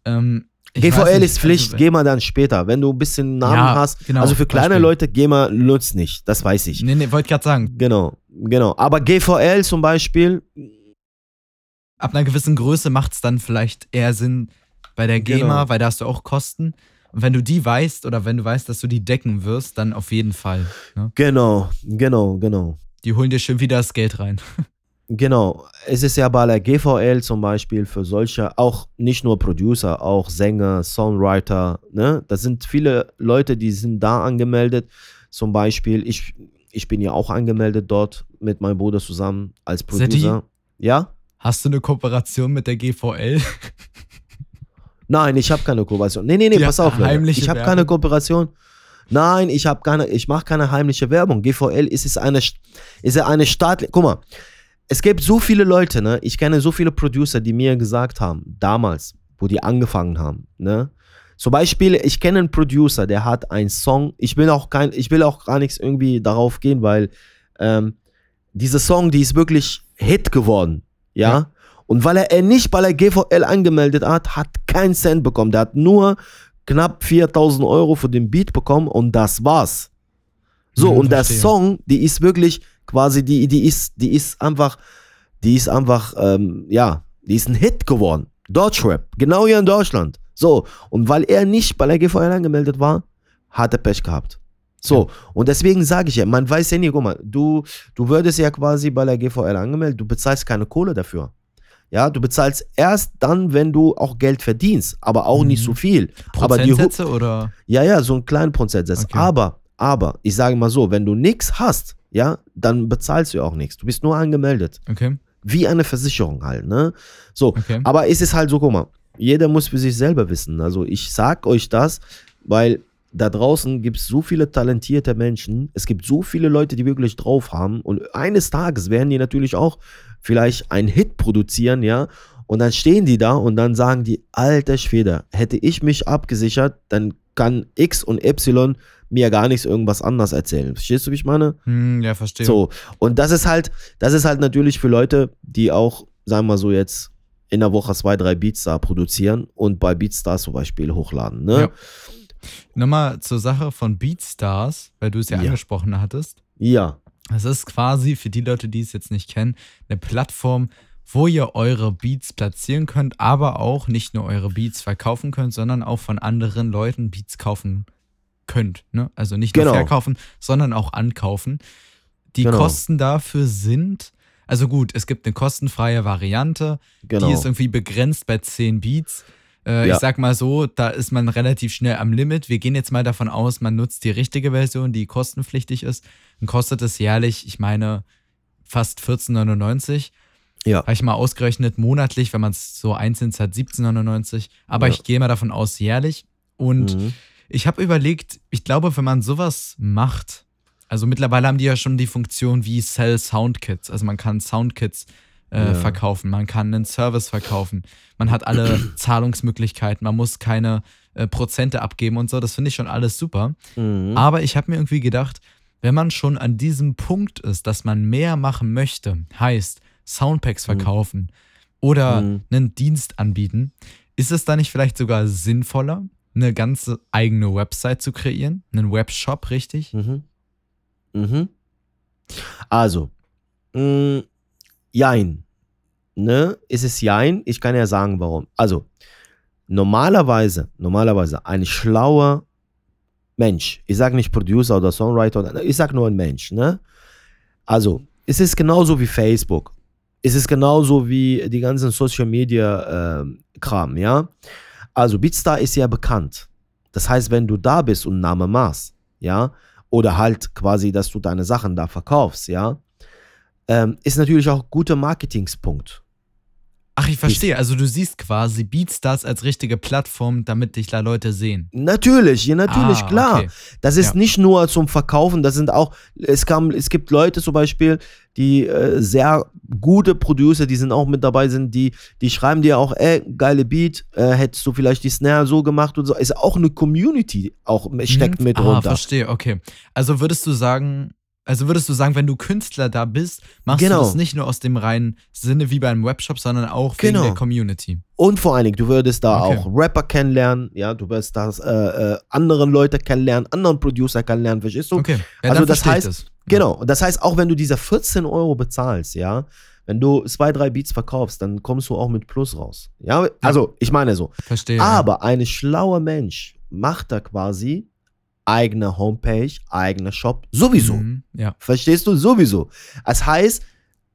ähm, GVL ist Pflicht, also, geh mal dann später. Wenn du ein bisschen Namen Ja, hast. genau, also für kleine Beispiel. Leute, geh mal, nutzt nicht. Das weiß ich. Nee, nee, wollte gerade sagen, Genau, genau. Aber GVL zum Beispiel, ab einer gewissen Größe macht es dann vielleicht eher Sinn bei der GEMA, Genau. weil da hast du auch Kosten. Und wenn du die weißt oder wenn du weißt, dass du die decken wirst, dann auf jeden Fall. Ne? genau, genau, genau. Die holen dir schön wieder das Geld rein. Genau, es ist ja bei der GVL zum Beispiel für solche, auch nicht nur Producer, auch Sänger, Songwriter, ne? Das sind viele Leute, die sind da angemeldet. Zum Beispiel, ich, ich bin ja auch angemeldet dort mit meinem Bruder zusammen als? Producer. Ja? Hast du eine Kooperation mit der GVL? Nein, ich habe keine Kooperation. Nee, nee, nee, Die pass auf, Leute. Ich habe keine Kooperation. Nein, ich habe keine, ich mache keine heimliche Werbung. GVL ist es eine, ist eine staatliche. Guck mal, es gibt so viele Leute, ne? Ich kenne so viele Producer, die mir gesagt haben, damals, wo die angefangen haben, ne? Zum Beispiel, ich kenne einen Producer, der hat einen Song. Ich will auch kein, ich will auch gar nichts irgendwie darauf gehen, weil ähm, diese Song, die ist wirklich Hit geworden, ja. Ja. Und weil er, er nicht bei der GVL angemeldet hat, hat keinen Cent bekommen. Der hat nur knapp 4000 Euro für den Beat bekommen und das war's. So, Hm, und der. Song, die ist wirklich quasi, die, die ist, die ist einfach, die ist einfach, ähm, ja, die ist ein Hit geworden. Deutschrap, genau hier in Deutschland. So, und weil er nicht bei der GVL angemeldet war, hat er Pech gehabt. So, und deswegen sage ich ja, man weiß ja nie, guck mal, du, du würdest ja quasi bei der GVL angemeldet, du bezahlst keine Kohle dafür. Ja, du bezahlst erst dann, wenn du auch Geld verdienst, aber auch nicht Mhm. so viel. Aber die Prozentsätze oder? ja, ja, so einen kleinen Prozentsatz. Okay. Aber, aber, ich sage mal so, wenn du nichts hast, ja, dann bezahlst du auch nichts. Du bist nur angemeldet. Okay, Wie eine Versicherung halt, ne? So, okay. aber es ist halt so, guck mal, jeder muss für sich selber wissen. Also ich sag euch das, weil da draußen gibt es so viele talentierte Menschen. Es gibt so viele Leute, die wirklich drauf haben. Und eines Tages werden die natürlich auch vielleicht einen Hit produzieren, ja. Und dann stehen die da und dann sagen die, alter Schwede, hätte ich mich abgesichert, dann kann X und Y mir gar nichts irgendwas anders erzählen. Verstehst du, wie ich meine? Hm, ja, verstehe. So, und das ist halt, das ist halt natürlich für Leute, die auch, sagen wir mal so jetzt, in der Woche zwei, drei Beats da produzieren und bei Beatstars zum Beispiel hochladen. Ne? Ja. Nochmal zur Sache von Beatstars, weil du es ja, Ja. angesprochen hattest. Ja, Es ist quasi, für die Leute, die es jetzt nicht kennen, eine Plattform, wo ihr eure Beats platzieren könnt, aber auch nicht nur eure Beats verkaufen könnt, sondern auch von anderen Leuten Beats kaufen könnt. Ne? Also nicht nur Genau. verkaufen, sondern auch ankaufen. Die Genau. Kosten dafür sind, also gut, es gibt eine kostenfreie Variante, genau. die ist irgendwie begrenzt bei 10 Beats. Äh, Ja. Ich sag mal so, da ist man relativ schnell am Limit. Wir gehen jetzt mal davon aus, man nutzt die richtige Version, die kostenpflichtig ist. Dann kostet es jährlich, ich meine, fast 14,99. ja, Habe ich mal ausgerechnet, monatlich, wenn man es so einzeln hat, 17,99. Aber Ja. ich gehe mal davon aus, jährlich. Und mhm. ich habe überlegt, ich glaube, wenn man sowas macht, also mittlerweile haben die ja schon die Funktion wie Sell Soundkits. Also man kann Soundkits äh, Ja. verkaufen, man kann einen Service verkaufen, man hat alle Zahlungsmöglichkeiten, man muss keine äh, Prozente abgeben und so. Das finde ich schon alles super. Mhm. Aber ich habe mir irgendwie gedacht, wenn man schon an diesem Punkt ist, dass man mehr machen möchte, heißt Soundpacks verkaufen oder Mhm. einen Dienst anbieten, ist es da nicht vielleicht sogar sinnvoller, eine ganze eigene Website zu kreieren? Einen Webshop, richtig? Mhm. Mhm. Also, mh, Jein. Ne? Ist es Jein? Ich kann ja sagen, warum. Also, normalerweise, normalerweise ein schlauer Mensch, ich sage nicht Producer oder Songwriter, ich sage nur ein Mensch, ne? Also, es ist genauso wie Facebook. Es ist genauso wie die ganzen Social Media ähm, Kram, ja? Also, Beatstar ist ja bekannt. Das heißt, wenn du da bist und Namen machst, ja, oder halt quasi, dass du deine Sachen da verkaufst, ja, ähm, ist natürlich auch ein guter Marketingspunkt. Ach, ich verstehe. Also du siehst quasi Beatstars als richtige Plattform, damit dich da Leute sehen. Natürlich, ja, natürlich, Ah, klar. okay. Das ist Ja. nicht nur zum Verkaufen, das sind auch, es, kam, es gibt Leute zum Beispiel, die äh, sehr gute Producer, die sind auch mit dabei sind, die, die schreiben dir auch, ey, geile Beat, äh, hättest du vielleicht die Snare so gemacht und so. Ist auch eine Community, auch steckt Mhm. mit ah, runter. verstehe, okay. Also würdest du sagen, also würdest du sagen, wenn du Künstler da bist, machst Genau. du das nicht nur aus dem reinen Sinne wie beim Webshop, sondern auch wegen Genau. der Community. Und vor allen Dingen, du würdest da Okay. auch Rapper kennenlernen, ja, du wirst da äh, äh, anderen Leute kennenlernen, anderen Producer kennenlernen, verstehst du? Okay. Ja, Also das heißt- das. Genau. Und das heißt, auch wenn du diese 14 Euro bezahlst, ja, wenn du zwei, drei Beats verkaufst, dann kommst du auch mit Plus raus. Ja, also ich meine so. Verstehe. Aber ein schlauer Mensch macht da quasi eigene Homepage, eigener Shop, sowieso. Mhm, ja. Verstehst du? Sowieso. Das heißt,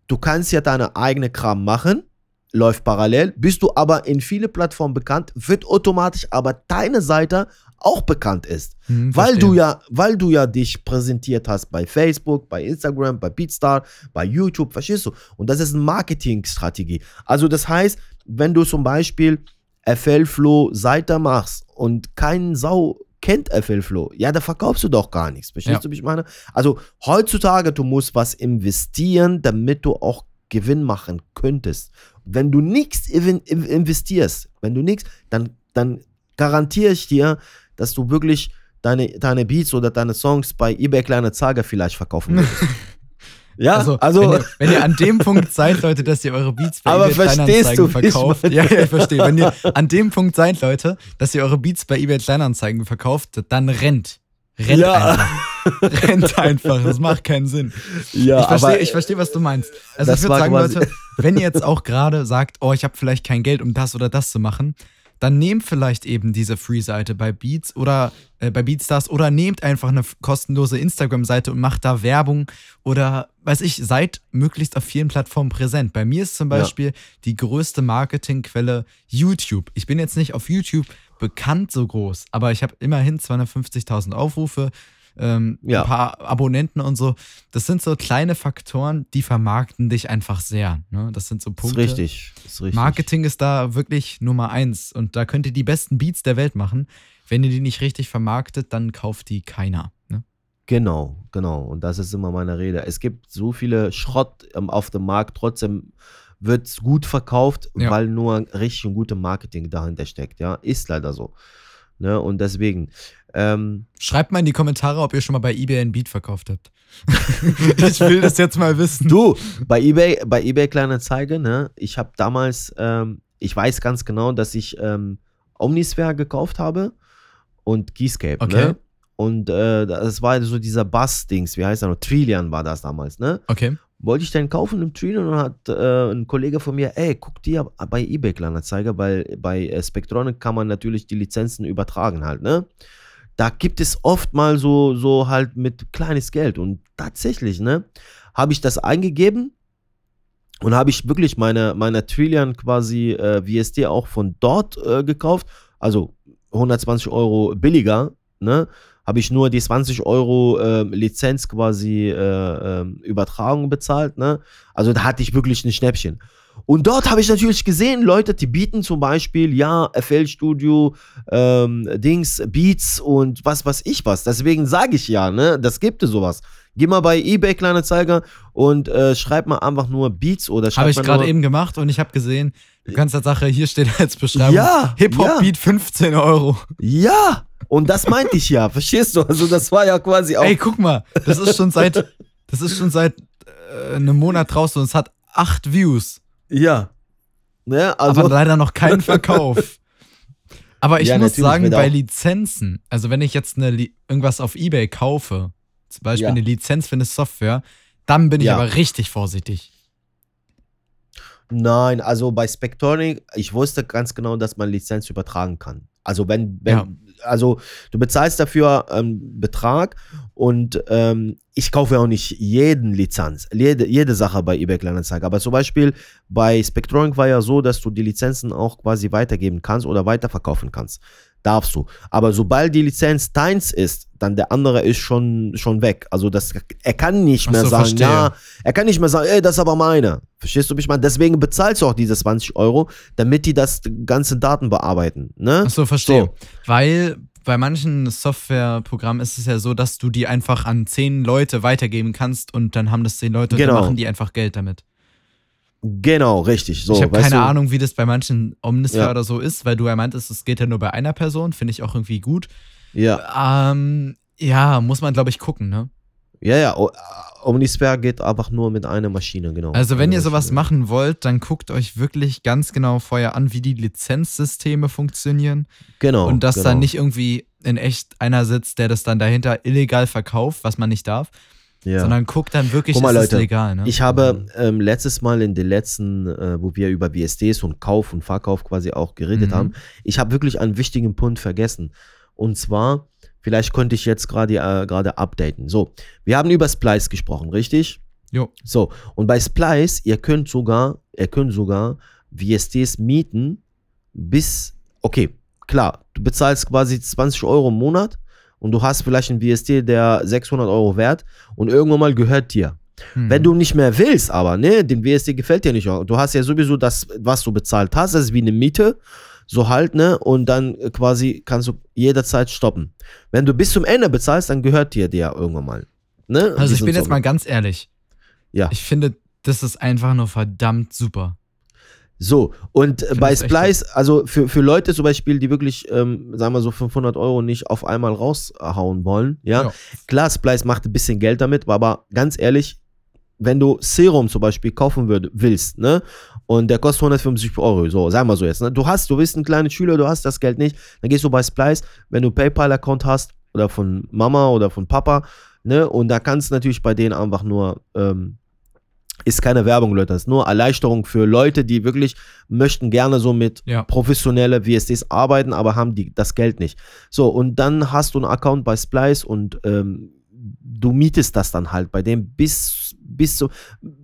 du kannst ja deine eigene Kram machen, läuft parallel, bist du aber in viele Plattformen bekannt, wird automatisch aber deine Seite auch bekannt ist. Mhm, Weil verstehe. du ja, weil du ja dich präsentiert hast bei Facebook, bei Instagram, bei Beatstar, bei YouTube, verstehst du? Und das ist eine Marketingstrategie. Also das heißt, wenn du zum Beispiel FL Flow Seite machst und keinen Sau kennt FL Flow, ja, da verkaufst du doch gar nichts. Verstehst Ja. du, wie ich meine? Also heutzutage, du musst was investieren, damit du auch Gewinn machen könntest. Wenn du nichts in- in- investierst, wenn du nichts, dann, dann garantiere ich dir, dass du wirklich deine, deine Beats oder deine Songs bei eBay Kleine Zager vielleicht verkaufen würdest. Ja, Also, also, wenn, ihr, wenn ihr an dem Punkt seid, Leute, dass ihr eure Beats bei Aber eBay du, Kleinanzeigen verkauft. Ja, ja, ich verstehe. Wenn ihr an dem Punkt seid, Leute, dass ihr eure Beats bei eBay Kleinanzeigen verkauft, dann rennt. Rennt Ja. einfach. rennt einfach. Das macht keinen Sinn. ja, ich verstehe, ich verstehe, was du meinst. Also ich würde sagen, Leute, wenn ihr jetzt auch gerade sagt, oh, ich habe vielleicht kein Geld, um das oder das zu machen, dann nehmt vielleicht eben diese Free-Seite bei Beats oder äh, bei Beatstars oder nehmt einfach eine kostenlose Instagram-Seite und macht da Werbung oder weiß ich, seid möglichst auf vielen Plattformen präsent. Bei mir ist zum Ja. Beispiel die größte Marketingquelle YouTube. Ich bin jetzt nicht auf YouTube bekannt so groß, aber ich habe immerhin 250.000 Aufrufe, ähm, Ja. ein paar Abonnenten und so. Das sind so kleine Faktoren, die vermarkten dich einfach sehr. Ne? Das sind so ist Punkte. richtig, ist richtig. Marketing ist da wirklich Nummer eins und da könnt ihr die besten Beats der Welt machen. Wenn ihr die nicht richtig vermarktet, dann kauft die keiner. Ne? Genau, genau. Und das ist immer meine Rede. Es gibt so viele Schrott ähm, auf dem Markt, trotzdem wird es gut verkauft, Ja. weil nur richtig gutes Marketing dahinter steckt. Ja, ist leider so. Ne? Und deswegen, ähm, Schreibt mal in die Kommentare, ob ihr schon mal bei eBay ein Beat verkauft habt. ich will das jetzt mal wissen. Du, bei eBay, bei eBay Kleinanzeige, ne, ich habe damals, ähm, ich weiß ganz genau, dass ich ähm, Omnisphere gekauft habe und Keyscape, Okay. ne? Und äh, das war so dieser Bass-Dings, wie heißt er noch? Trillian war das damals, ne? Okay. Wollte ich den kaufen im Trillian und hat äh, ein Kollege von mir, ey, guck dir bei eBay Kleinanzeige, weil bei äh, Spectronic kann man natürlich die Lizenzen übertragen halt, ne? Da gibt es oft mal so, so halt mit kleines Geld und tatsächlich, ne, habe ich das eingegeben und habe ich wirklich meine, meine Trillian quasi äh, VSD auch von dort äh, gekauft, also 120 Euro billiger, ne, habe ich nur die 20 Euro äh, Lizenz quasi äh, ähm, Übertragung bezahlt, ne, also da hatte ich wirklich ein Schnäppchen. Und dort habe ich natürlich gesehen, Leute, die bieten zum Beispiel, ja, FL Studio, ähm, Dings, Beats und was weiß ich was. Deswegen sage ich ja, ne, das gibt es sowas. Geh mal bei eBay, kleine Zeiger, und äh, schreib mal einfach nur Beats oder schreib Habe ich gerade eben gemacht und ich habe gesehen, du kannst Tatsache, hier steht als Beschreibung, Ja, Hip-Hop-Beat 15 Euro. Ja, und das meinte ich ja, verstehst du? Also das war ja quasi auch. Ey, guck mal, das ist schon seit, das ist schon seit äh, einem Monat draußen und es hat acht Views, ja. Ne, also, aber leider noch keinen Verkauf. Aber ich Ja, muss sagen, bei Lizenzen, also wenn ich jetzt eine, irgendwas auf Ebay kaufe, zum Beispiel Ja. eine Lizenz für eine Software, dann bin ich Ja. aber richtig vorsichtig. Nein, also bei Spectronic, ich wusste ganz genau, dass man Lizenz übertragen kann. Also wenn, wenn. Also du bezahlst dafür einen Betrag und ähm, ich kaufe auch nicht jeden Lizenz, jede, jede Sache bei eBay Kleinanzeigen. Aber zum Beispiel bei Spectronic war ja so, dass du die Lizenzen auch quasi weitergeben kannst oder weiterverkaufen kannst. Darfst du. Aber sobald die Lizenz deins ist, dann der andere ist schon, schon weg. Also das, er kann nicht Ach mehr so, sagen, verstehe. ja, er kann nicht mehr sagen, ey, das ist aber meine. Verstehst du mich mal? Deswegen bezahlst du auch diese 20 Euro, damit die das ganze Daten bearbeiten. Ne? Ach so, verstehe. So. Weil bei manchen Softwareprogrammen ist es ja so, dass du die einfach an zehn Leute weitergeben kannst und dann haben das zehn Leute und Genau. dann machen die einfach Geld damit. Genau, richtig. So, ich habe keine du? Ahnung, wie das bei manchen Omnisphere Ja. oder so ist, weil du ja meintest, es geht ja nur bei einer Person, finde ich auch irgendwie gut. Ja, Ähm, ja, muss man, glaube ich, gucken, ne? Ja, ja, o- Omnisphere geht einfach nur mit einer Maschine, genau. Also wenn Eine ihr sowas Maschine. machen wollt, dann guckt euch wirklich ganz genau vorher an, wie die Lizenzsysteme funktionieren Genau. und dass genau. dann nicht irgendwie in echt einer sitzt, der das dann dahinter illegal verkauft, was man nicht darf, ja. sondern guckt dann wirklich, Guck mal, ist es Leute, legal. Ne? Ich habe ähm, letztes Mal in den letzten, äh, wo wir über WSDs und Kauf und Verkauf quasi auch geredet Mhm. haben, ich habe wirklich einen wichtigen Punkt vergessen. Und zwar, vielleicht konnte ich jetzt gerade äh, gerade updaten. So, wir haben über Splice gesprochen, richtig? Jo. So, und bei Splice, ihr könnt sogar, ihr könnt sogar VSDs mieten bis, okay, klar, du bezahlst quasi 20 Euro im Monat und du hast vielleicht einen VSD, der 600 Euro wert und irgendwann mal gehört dir. Hm. Wenn du nicht mehr willst, aber, ne, den WSD gefällt dir nicht, du hast ja sowieso das, was du bezahlt hast, das ist wie eine Miete, so halt, ne, und dann äh, quasi kannst du jederzeit stoppen. Wenn du bis zum Ende bezahlst, dann gehört dir der irgendwann mal. Ne? Also ich bin jetzt mal ganz ehrlich. Ja. Ich finde, das ist einfach nur verdammt super. So, und äh, bei Splice, also für, für Leute zum Beispiel, die wirklich, ähm, sagen wir so, 500 Euro nicht auf einmal raushauen wollen, ja, Ja. klar, Splice macht ein bisschen Geld damit, aber ganz ehrlich, wenn du Serum zum Beispiel kaufen würd, willst, ne, und der kostet 150 Euro, so, sagen wir so jetzt, ne, du hast, du bist ein kleiner Schüler, du hast das Geld nicht, dann gehst du bei Splice, wenn du PayPal-Account hast, oder von Mama oder von Papa, ne, und da kannst du natürlich bei denen einfach nur, ähm, ist keine Werbung, Leute, das ist nur Erleichterung für Leute, die wirklich möchten gerne so mit Ja. professionelle VSDs arbeiten, aber haben die das Geld nicht. So, und dann hast du einen Account bei Splice und ähm, du mietest das dann halt bei dem bis, bis zu,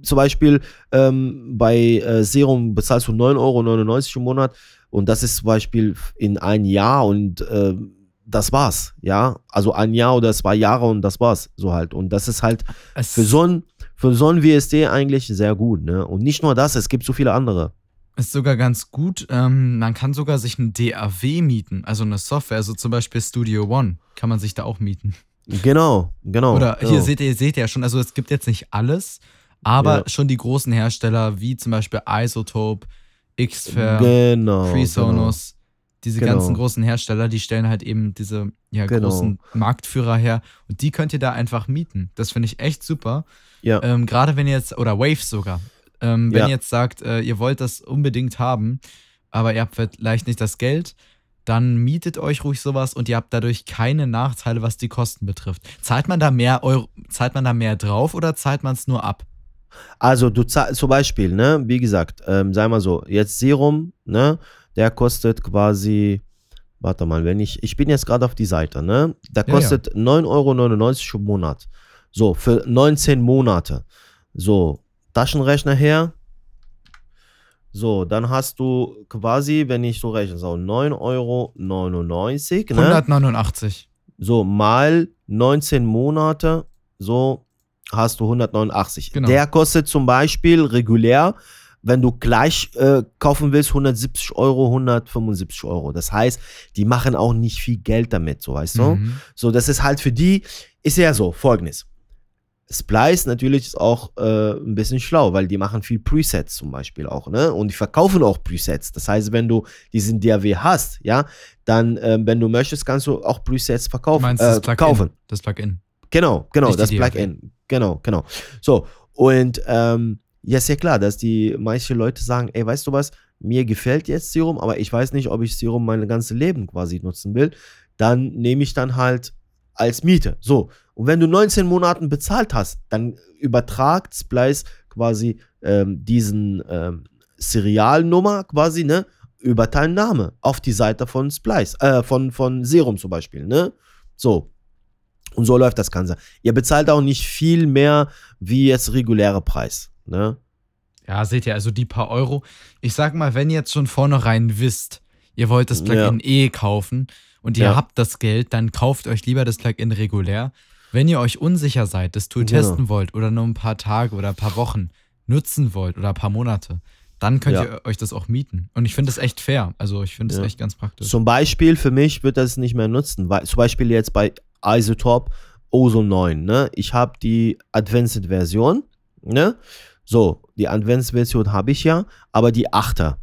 zum Beispiel ähm, bei äh, Serum bezahlst du 9,99 Euro im Monat und das ist zum Beispiel in ein Jahr und ähm, das war's, ja. Also ein Jahr oder zwei Jahre und das war's, so halt. Und das ist halt Es, für so ein, für so ein WSD eigentlich sehr gut, ne? Und nicht nur das, es gibt so viele andere. ist sogar ganz gut. Ähm, man kann sogar sich ein DAW mieten, also eine Software, also zum Beispiel Studio One kann man sich da auch mieten. Genau, genau. Oder genau. hier seht ihr, seht ihr ja schon, also es gibt jetzt nicht alles, aber Ja. schon die großen Hersteller wie zum Beispiel Isotope, Xfair, genau, FreeSonus, diese Genau. ganzen großen Hersteller, die stellen halt eben diese ja, Genau. großen Marktführer her und die könnt ihr da einfach mieten. Das finde ich echt super. Ja, Ähm, Gerade wenn ihr jetzt, oder Waves sogar, ähm, wenn Ja. ihr jetzt sagt, äh, ihr wollt das unbedingt haben, aber ihr habt vielleicht nicht das Geld, dann mietet euch ruhig sowas und ihr habt dadurch keine Nachteile, was die Kosten betrifft. Zahlt man da mehr Euro, zahlt man da mehr drauf oder zahlt man es nur ab? also du zahlst zum Beispiel, ne, wie gesagt, ähm, sei mal so, jetzt Serum, ne, der kostet quasi, warte mal, wenn ich, ich bin jetzt gerade auf die Seite, ne, der Ja, kostet 9,99 Euro im Monat. So, für 19 Monate. So, Taschenrechner her. So, dann hast du quasi, wenn ich so rechne, so 9,99 Euro, ne? 189. So, mal 19 Monate, so hast du 189. Genau. Der kostet zum Beispiel regulär, wenn du gleich äh, kaufen willst, 170 Euro, 175 Euro. Das heißt, die machen auch nicht viel Geld damit, so weißt du? Mhm. So, das ist halt für die, ist ja so, folgendes. Splice natürlich ist auch äh, ein bisschen schlau, weil die machen viel Presets zum Beispiel auch, ne? Und die verkaufen auch Presets. Das heißt, wenn du diesen DAW hast, ja, dann, ähm, wenn du möchtest, kannst du auch Presets Du verkaufen. meinst äh, das Plugin? kaufen. Das Plugin. Genau, genau, Nicht das. Plugin. Genau, genau. So, und ähm, ja, ist ja klar, dass die manche Leute sagen, ey, weißt du was, mir gefällt jetzt Serum, aber ich weiß nicht, ob ich Serum mein ganzes Leben quasi nutzen will. Dann nehme ich dann halt als Miete. So, und wenn du 19 Monaten bezahlt hast, dann übertragt Splice quasi ähm, diesen ähm, Serialnummer quasi, ne, über deinen Name auf die Seite von Splice, äh, von, von Serum zum Beispiel, ne? So. Und so läuft das Ganze. Ihr bezahlt auch nicht viel mehr wie jetzt regulärer Preis, ne? Ja, seht ihr, also die paar Euro. Ich sag mal, wenn ihr jetzt schon vornherein wisst, ihr wollt das Plugin eh kaufen und ihr Ja. habt das Geld, dann kauft euch lieber das Plugin regulär. Wenn ihr euch unsicher seid, das Tool Genau. testen wollt oder nur ein paar Tage oder ein paar Wochen nutzen wollt oder ein paar Monate, dann könnt Ja. ihr euch das auch mieten. Und ich finde das echt fair. Also ich finde das Ja. echt ganz praktisch. Zum Beispiel für mich wird das nicht mehr nutzen, weil zum Beispiel jetzt bei Isotope Ozone 9, ne? Ich habe die Advanced Version, ne? So, die Advanced Version habe ich ja, aber die 8er.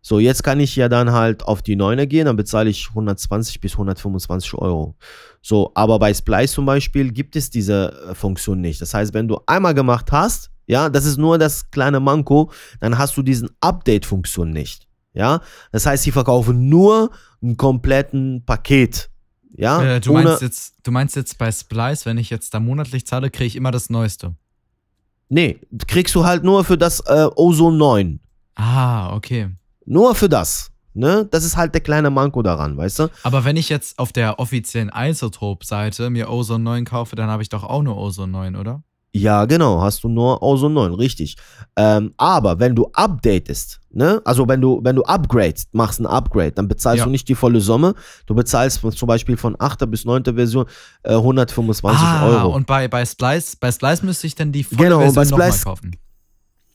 So, jetzt kann ich ja dann halt auf die 9er gehen, dann bezahle ich 120 bis 125 Euro. So, aber bei Splice zum Beispiel gibt es diese äh, Funktion nicht. Das heißt, wenn du einmal gemacht hast, ja, das ist nur das kleine Manko, dann hast du diesen Update-Funktion nicht. Ja, das heißt, sie verkaufen nur einen kompletten Paket. Ja, Äh, du, meinst jetzt, du meinst jetzt bei Splice, wenn ich jetzt da monatlich zahle, kriege ich immer das Neueste. Nee, kriegst du halt nur für das äh, Ozone 9. Ah, okay. Nur für das. Ne? Das ist halt der kleine Manko daran, weißt du? Aber wenn ich jetzt auf der offiziellen Isotope-Seite mir Ozone 9 kaufe, dann habe ich doch auch nur Ozone 9, oder? Ja, genau, hast du nur Ozone 9, richtig. Ähm, aber wenn du updatest, ne, also wenn du, wenn du upgradest, machst ein Upgrade, dann bezahlst Ja. du nicht die volle Summe. Du bezahlst von- zum Beispiel von 8. bis 9. Version äh, 125 ah, Euro. und bei, bei Splice, bei Splice müsste ich dann die volle Genau, Version nochmal kaufen.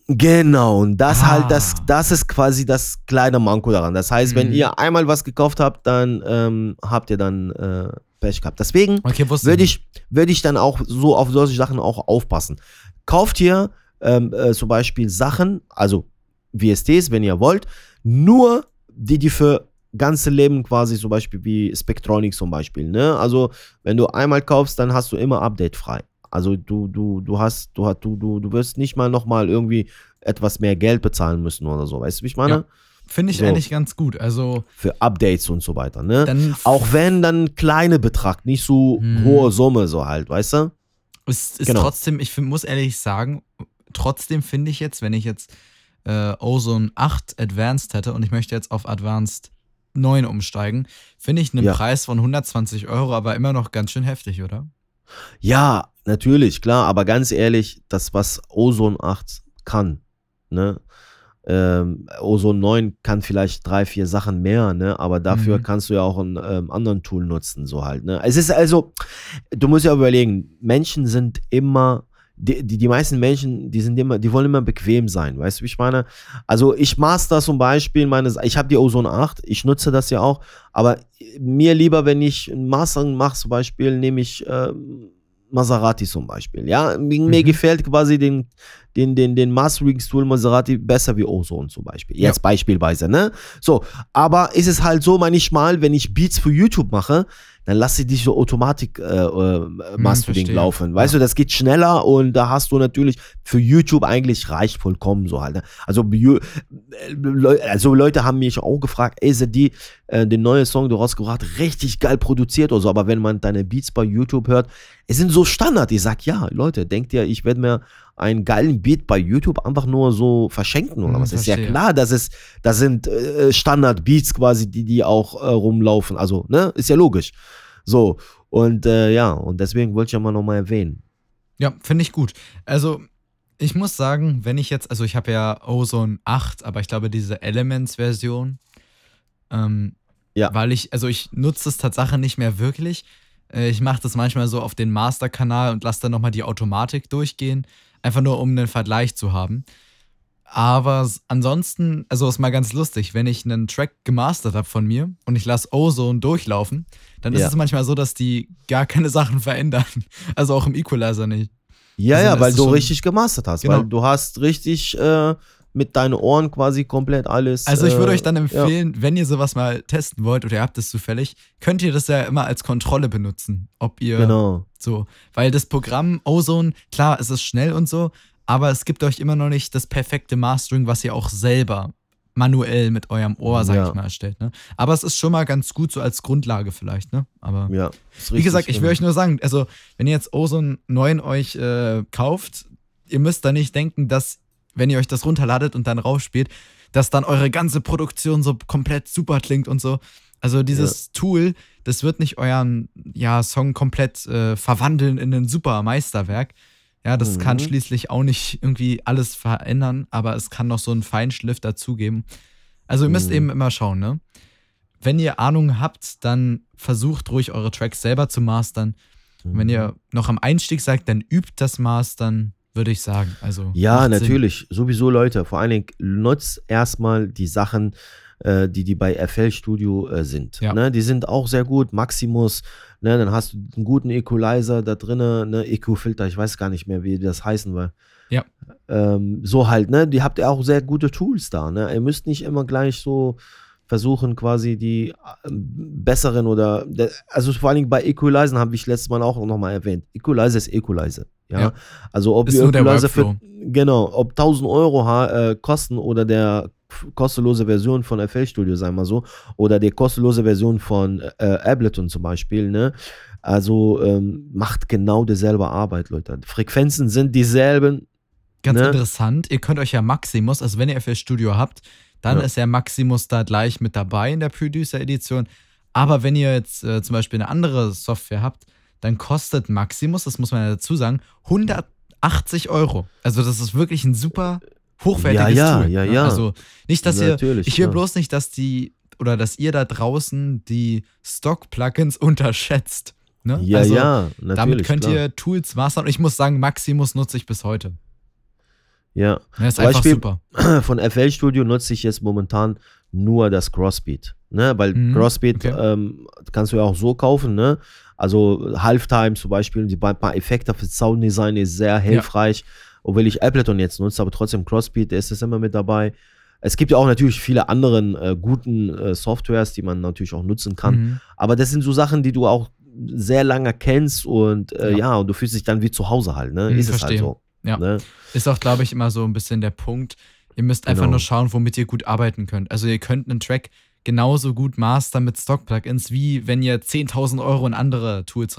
Genau, und das Ah. halt, das, das ist quasi das kleine Manko daran. Das heißt, wenn Mhm. ihr einmal was gekauft habt, dann ähm, habt ihr dann äh, Pech gehabt. Deswegen Okay, würde ich, würde ich dann auch so auf solche Sachen auch aufpassen. Kauft ihr ähm, äh, zum Beispiel Sachen, also VSTs, wenn ihr wollt, nur die, die für ganze Leben quasi zum Beispiel wie Spectronics zum Beispiel. Ne? Also wenn du einmal kaufst, dann hast du immer Update frei. Also du, du, du hast, du hast, du, du, du wirst nicht mal nochmal irgendwie etwas mehr Geld bezahlen müssen oder so. Weißt du, wie ich meine? Ja. Finde ich So. eigentlich ganz gut. Also, Für Updates und so weiter. Ne? dann Auch wenn dann kleine Betrag, nicht so Mhm. hohe Summe so halt, weißt du? ist, ist Genau. trotzdem, ich muss ehrlich sagen, trotzdem finde ich jetzt, wenn ich jetzt äh, Ozone 8 Advanced hätte und ich möchte jetzt auf Advanced 9 umsteigen, finde ich einen Ja. Preis von 120 Euro aber immer noch ganz schön heftig, oder? Ja, natürlich, klar, aber ganz ehrlich, das, was Ozone 8 kann, ne? Ähm, Ozone 9 kann vielleicht drei, vier Sachen mehr, ne? Aber dafür Mhm. kannst du ja auch einen ähm, anderen Tool nutzen, so halt, ne? Es ist also, du musst ja überlegen, Menschen sind immer, die, die, die meisten Menschen, die sind immer, die wollen immer bequem sein, weißt du, wie ich meine? Also ich master zum Beispiel meine, ich habe die Ozone 8, ich nutze das ja auch, aber mir lieber, wenn ich ein Mastering mache, zum Beispiel, nehme ich ähm, Maserati zum Beispiel. Ja, mir, Mhm. gefällt quasi den, den, den, den Mastering-Tool Maserati besser wie Ozone zum Beispiel. Jetzt beispielsweise, ne? So, aber ist es halt so, manchmal, wenn ich Beats für YouTube mache, dann lasse ich die so Automatik äh, äh, verstehe. laufen. Weißt Ja. du, das geht schneller und da hast du natürlich für YouTube eigentlich reicht vollkommen so halt. Ne? Also, äh, also Leute haben mich auch gefragt, ey, sind die äh, den neuen Song, du rausgebracht, richtig geil produziert oder so, aber wenn man deine Beats bei YouTube hört, es sind so Standard. Ich sag, ja, Leute, denkt ihr, ich werde mir einen geilen Beat bei YouTube einfach nur so verschenken oder Hm, was? Ist ja klar, dass es, das sind äh, Standard-Beats quasi, die, die auch äh, rumlaufen. Also, ne, ist ja logisch. So, und äh, ja, und deswegen wollte ich ja mal nochmal erwähnen. Ja, finde ich gut. Also, ich muss sagen, wenn ich jetzt, also ich habe ja Ozone 8, aber ich glaube, diese Elements-Version, ähm, Ja. weil ich, also ich nutze das Tatsache nicht mehr wirklich. Äh, ich mache das manchmal so auf den Master-Kanal und lasse dann nochmal die Automatik durchgehen, einfach nur um einen Vergleich zu haben. Aber ansonsten, also ist mal ganz lustig, wenn ich einen Track gemastert habe von mir und ich lasse Ozone durchlaufen, dann ist Ja. es manchmal so, dass die gar keine Sachen verändern. Also auch im Equalizer nicht. Ja, Also, ja, weil ist du richtig gemastert hast, Genau. weil du hast richtig äh, mit deinen Ohren quasi komplett alles. Also ich würde äh, euch dann ja. empfehlen, wenn ihr sowas mal testen wollt oder ihr habt es zufällig, könnt ihr das ja immer als Kontrolle benutzen, ob ihr Genau. so, weil das Programm Ozone, klar, es ist schnell und so, aber es gibt euch immer noch nicht das perfekte Mastering, was ihr auch selber manuell mit eurem Ohr, sag Ja. ich mal, erstellt. Ne? Aber es ist schon mal ganz gut so als Grundlage vielleicht, ne? Aber Ja. wie gesagt, ich will genau. euch nur sagen, also wenn ihr jetzt Ozone 9 euch äh, kauft, ihr müsst da nicht denken, dass, wenn ihr euch das runterladet und dann rausspielt, dass dann eure ganze Produktion so komplett super klingt und so. Also dieses Tool, das wird nicht euren ja, Song komplett äh, verwandeln in ein super Meisterwerk. Ja, das Mhm. kann schließlich auch nicht irgendwie alles verändern, aber es kann noch so einen Feinschliff dazugeben. Also ihr müsst Mhm. eben immer schauen, ne? Wenn ihr Ahnung habt, dann versucht ruhig eure Tracks selber zu mastern. Und wenn Mhm. ihr noch am Einstieg seid, dann übt das Mastern, würde ich sagen. Also Ja, macht Sinn. natürlich. Sowieso, Leute. Vor allen Dingen nutzt erstmal die Sachen, äh, die, die bei FL Studio äh, sind. Ja. Ne? Die sind auch sehr gut. Maximus, ne? dann hast du einen guten Equalizer da drin, ne? EQ-Filter, ich weiß gar nicht mehr, wie das heißen, weil Ja. Ähm, so halt, ne? Die habt ihr auch sehr gute Tools da, ne? Ihr müsst nicht immer gleich so versuchen, quasi die äh, besseren oder, also vor allen Dingen bei Equalizer habe ich letztes Mal auch nochmal erwähnt. Equalizer ist Equalizer. Ja. ja. Also ob wir Equalizer für, genau, ob 1000 Euro äh, kosten oder der kostenlose Version von FL Studio, sagen wir so, oder die kostenlose Version von äh, Ableton zum Beispiel, ne? Also ähm, macht genau dieselbe Arbeit, Leute. Frequenzen sind dieselben. Ganz ne? interessant, ihr könnt euch ja Maximus, also wenn ihr FL Studio habt, dann ja. ist ja Maximus da gleich mit dabei in der Producer-Edition. Aber wenn ihr jetzt äh, zum Beispiel eine andere Software habt, dann kostet Maximus, das muss man ja dazu sagen, 180 Euro. Also das ist wirklich ein super hochwertiges ja, ja, Tool. Ja, ne? ja, Also nicht, dass Natürlich, ihr, ich will ja. bloß nicht, dass die oder dass ihr da draußen die Stock-Plugins unterschätzt. Ne? Ja, also, ja, natürlich. Damit könnt klar. ihr Tools mastern. Und ich muss sagen, Maximus nutze ich bis heute. Ja. ja ist einfach Beispiel super. Von FL Studio nutze ich jetzt momentan nur das Crossbeat. Ne? Weil mhm, Crossbeat okay. ähm, kannst du ja auch so kaufen, ne? Also Halftime zum Beispiel, die paar Effekte für Sounddesign ist sehr hilfreich. Ja. Obwohl ich Ableton jetzt nutze, aber trotzdem Crossbeat ist es immer mit dabei. Es gibt ja auch natürlich viele andere äh, guten äh, Softwares, die man natürlich auch nutzen kann. Mhm. Aber das sind so Sachen, die du auch sehr lange kennst und äh, ja. ja. und du fühlst dich dann wie zu Hause halt, ne? Mhm, ist verstehe. es halt so. Ja. Ne? Ist auch, glaube ich, immer so ein bisschen der Punkt. Ihr müsst einfach Genau. nur schauen, womit ihr gut arbeiten könnt. Also ihr könnt einen Track genauso gut mastern mit Stock-Plugins, wie wenn ihr 10.000 Euro in andere Tools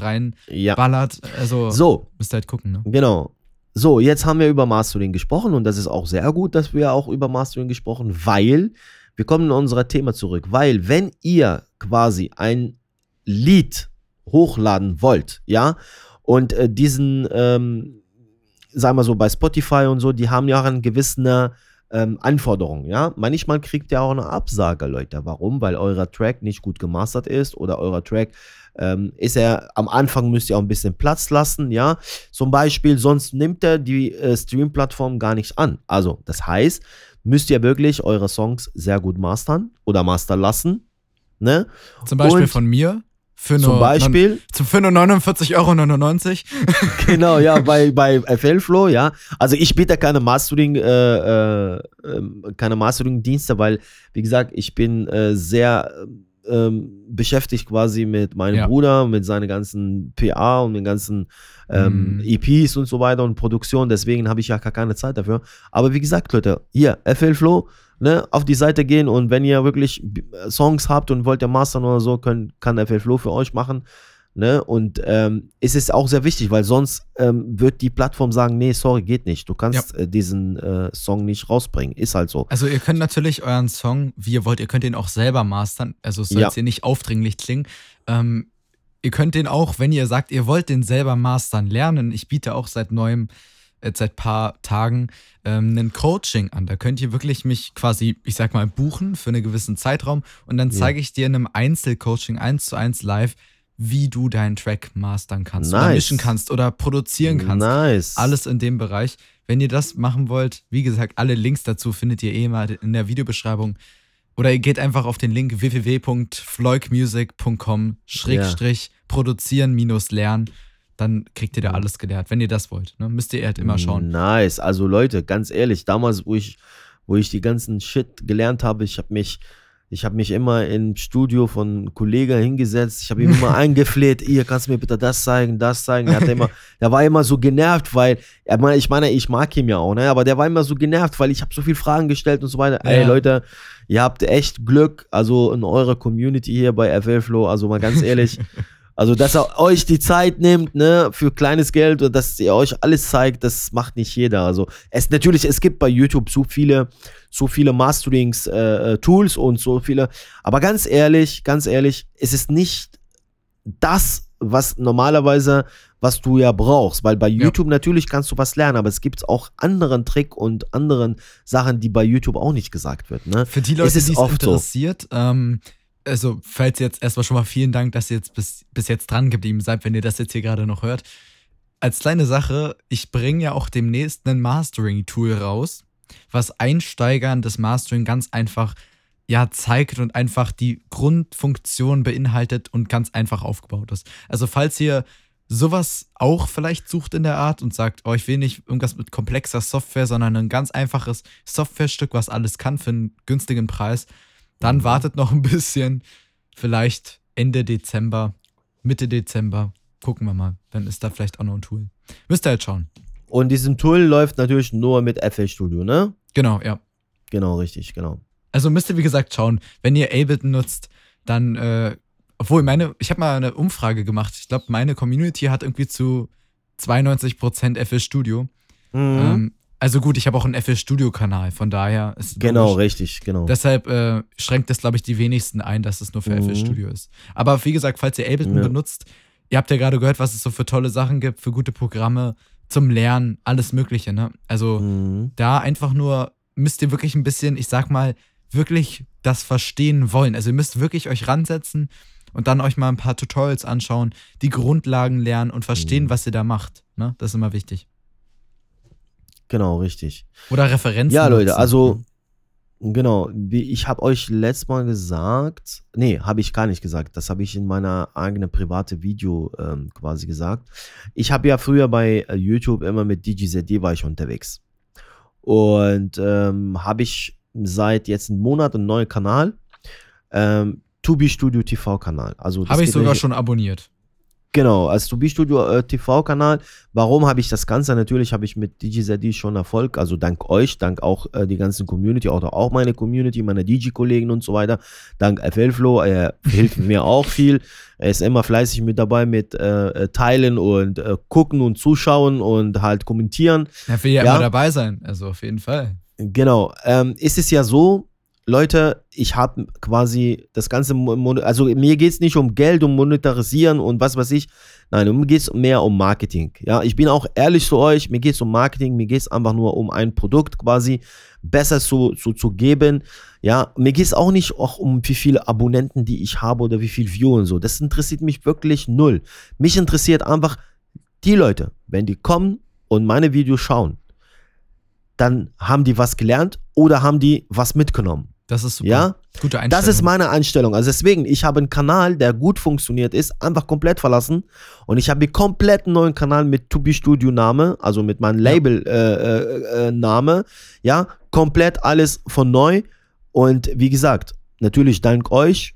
Ja. reinballert. Also So, müsst ihr halt gucken. Ne? Genau. So, jetzt haben wir über Mastering gesprochen und das ist auch sehr gut, dass wir auch über Mastering gesprochen, weil wir kommen in unser Thema zurück, weil wenn ihr quasi ein Lied hochladen wollt, ja, und äh, diesen, ähm, sagen wir so, bei Spotify und so, die haben ja auch eine gewisse ähm, Anforderungen, ja. Manchmal kriegt ihr auch eine Absage, Leute. Warum? Weil euer Track nicht gut gemastert ist oder euer Track ähm, ist er am Anfang müsst ihr auch ein bisschen Platz lassen, ja. Zum Beispiel, sonst nimmt er die äh, Stream-Plattform gar nicht an. Also, das heißt, müsst ihr wirklich eure Songs sehr gut mastern oder mastern lassen, ne? Zum Beispiel Und von mir. Für Zum nur, Beispiel, Zu, für nur 49,99 Euro. genau, ja, bei, bei FL Flow, ja. Also ich biete keine Mastering, äh, äh, ähm, keine Mastering-Dienste, weil, wie gesagt, ich bin äh, sehr ähm, beschäftigt quasi mit meinem Ja. Bruder, mit seinen ganzen PA und den ganzen ähm, Mhm. EPs und so weiter und Produktion. Deswegen habe ich ja gar keine Zeit dafür. Aber wie gesagt, Leute, hier, FL Flow, ne, auf die Seite gehen und wenn ihr wirklich Songs habt und wollt ihr mastern oder so, können, kann FL Flow für euch machen. Ne? Und ähm, es ist auch sehr wichtig, weil sonst ähm, wird die Plattform sagen, nee, sorry, geht nicht. Du kannst äh, diesen äh, Song nicht rausbringen. Ist halt so. Also ihr könnt natürlich euren Song, wie ihr wollt, ihr könnt den auch selber mastern. Also es soll Ja. jetzt hier nicht aufdringlich klingen. Ähm, ihr könnt den auch, wenn ihr sagt, ihr wollt den selber mastern lernen. Ich biete auch seit neuem, äh, seit paar Tagen ähm, ein Coaching an. Da könnt ihr wirklich mich quasi, ich sag mal, buchen für einen gewissen Zeitraum und dann Ja. zeige ich dir in einem Einzelcoaching eins zu eins live, wie du deinen Track mastern kannst oder Nice. mischen kannst oder produzieren kannst. Nice. Alles in dem Bereich. Wenn ihr das machen wollt, wie gesagt, alle Links dazu findet ihr eh mal in der Videobeschreibung. Oder ihr geht einfach auf den Link www.floykmusic.com schrägstrich produzieren minus lernen. Dann kriegt ihr da alles gelehrt, wenn ihr das wollt. Ne? Müsst ihr halt immer schauen. Nice. Also Leute, ganz ehrlich, damals, wo ich, wo ich die ganzen Shit gelernt habe, ich habe mich, ich habe mich immer im Studio von Kollegen hingesetzt. Ich habe ihm immer eingefleht, ihr kannst mir bitte das zeigen, das zeigen. Er, hat immer, der war immer so genervt, weil, ich meine, ich mag ihn ja auch, ne? aber der war immer so genervt, weil ich habe so viele Fragen gestellt und so weiter. Ey Ja. Leute, ihr habt echt Glück, also in eurer Community hier bei FL Flow, also mal ganz ehrlich. Also, dass er euch die Zeit nimmt, ne, für kleines Geld und dass ihr euch alles zeigt, das macht nicht jeder. Also, es natürlich, es gibt bei YouTube so viele, so viele Masterings, äh, äh, und so viele. Aber ganz ehrlich, ganz ehrlich, es ist nicht das, was normalerweise, was du ja brauchst. Weil bei Ja. YouTube natürlich kannst du was lernen, aber es gibt auch anderen Trick und anderen Sachen, die bei YouTube auch nicht gesagt wird, ne? Für die Leute, die es oft so. interessiert, ähm, also falls jetzt erstmal schon mal vielen Dank, dass ihr jetzt bis, bis jetzt dran geblieben seid, wenn ihr das jetzt hier gerade noch hört. Als kleine Sache, ich bringe ja auch demnächst ein Mastering-Tool raus, was Einsteigern das Mastering ganz einfach ja zeigt und einfach die Grundfunktion beinhaltet und ganz einfach aufgebaut ist. Also falls ihr sowas auch vielleicht sucht in der Art und sagt, oh, ich will nicht irgendwas mit komplexer Software, sondern ein ganz einfaches Softwarestück, was alles kann für einen günstigen Preis, dann wartet noch ein bisschen. Vielleicht Ende Dezember, Mitte Dezember. Gucken wir mal. Dann ist da vielleicht auch noch ein Tool. Müsst ihr halt schauen. Und diesem Tool läuft natürlich nur mit FL Studio, ne? Genau, ja. Genau, richtig, genau. Also müsst ihr, wie gesagt, schauen. Wenn ihr Ableton nutzt, dann, äh, obwohl meine, ich habe mal eine Umfrage gemacht. Ich glaube, meine Community hat irgendwie zu 92% FL Studio. Mhm. Ähm, also gut, ich habe auch einen FL Studio-Kanal, von daher ist genau, logisch. richtig, genau. Deshalb äh, schränkt das, glaube ich, die wenigsten ein, dass es nur für Mhm. FL Studio ist. Aber wie gesagt, falls ihr Ableton Ja. benutzt, ihr habt ja gerade gehört, was es so für tolle Sachen gibt, für gute Programme, zum Lernen, alles Mögliche, ne? Also Mhm. da einfach nur müsst ihr wirklich ein bisschen, ich sag mal, wirklich das verstehen wollen. Also ihr müsst wirklich euch ransetzen und dann euch mal ein paar Tutorials anschauen, die Grundlagen lernen und verstehen, Mhm. was ihr da macht. Ne? Das ist immer wichtig. Genau, richtig. Oder Referenzen. Ja, Leute, nutzen. also genau, wie ich habe euch letztes Mal gesagt, nee, habe ich gar nicht gesagt, das habe ich in meiner eigenen private Video ähm, quasi gesagt. Ich habe ja früher bei äh, YouTube immer mit DJZD war ich unterwegs. Und ähm, habe ich seit jetzt einem Monat einen neuen Kanal, ähm, Tubi Studio TV Kanal. Also Habe ich sogar schon abonniert. Genau, als Tubi Studio äh, TV-Kanal. Warum habe ich das Ganze? Natürlich habe ich mit DJZD schon Erfolg, also dank euch, dank auch äh, die ganzen Community, oder auch meine Community, meine DJ-Kollegen und so weiter. Dank FL Flo, er hilft mir auch viel. Er ist immer fleißig mit dabei mit äh, äh, Teilen und äh, gucken und zuschauen und halt kommentieren. Er will ja, Ja. immer dabei sein. Also auf jeden Fall. Genau. Ähm, ist es ja so, Leute, ich habe quasi das ganze, also mir geht es nicht um Geld, um Monetarisieren und was weiß ich. Nein, mir geht es mehr um Marketing. Ja, ich bin auch ehrlich zu euch, mir geht es um Marketing, mir geht es einfach nur um ein Produkt quasi besser zu, zu, zu geben. Ja, mir geht es auch nicht auch um wie viele Abonnenten, die ich habe oder wie viel View und so. Das interessiert mich wirklich null. Mich interessiert einfach die Leute, wenn die kommen und meine Videos schauen, dann haben die was gelernt oder haben die was mitgenommen. Das ist super. Ja, Gute Einstellung. das ist meine Einstellung. Also deswegen, ich habe einen Kanal, der gut funktioniert ist, einfach komplett verlassen und ich habe einen komplett neuen Kanal mit Tubi Studio Name, also mit meinem Label äh, äh, äh, Name, ja, komplett alles von neu und wie gesagt, natürlich dank euch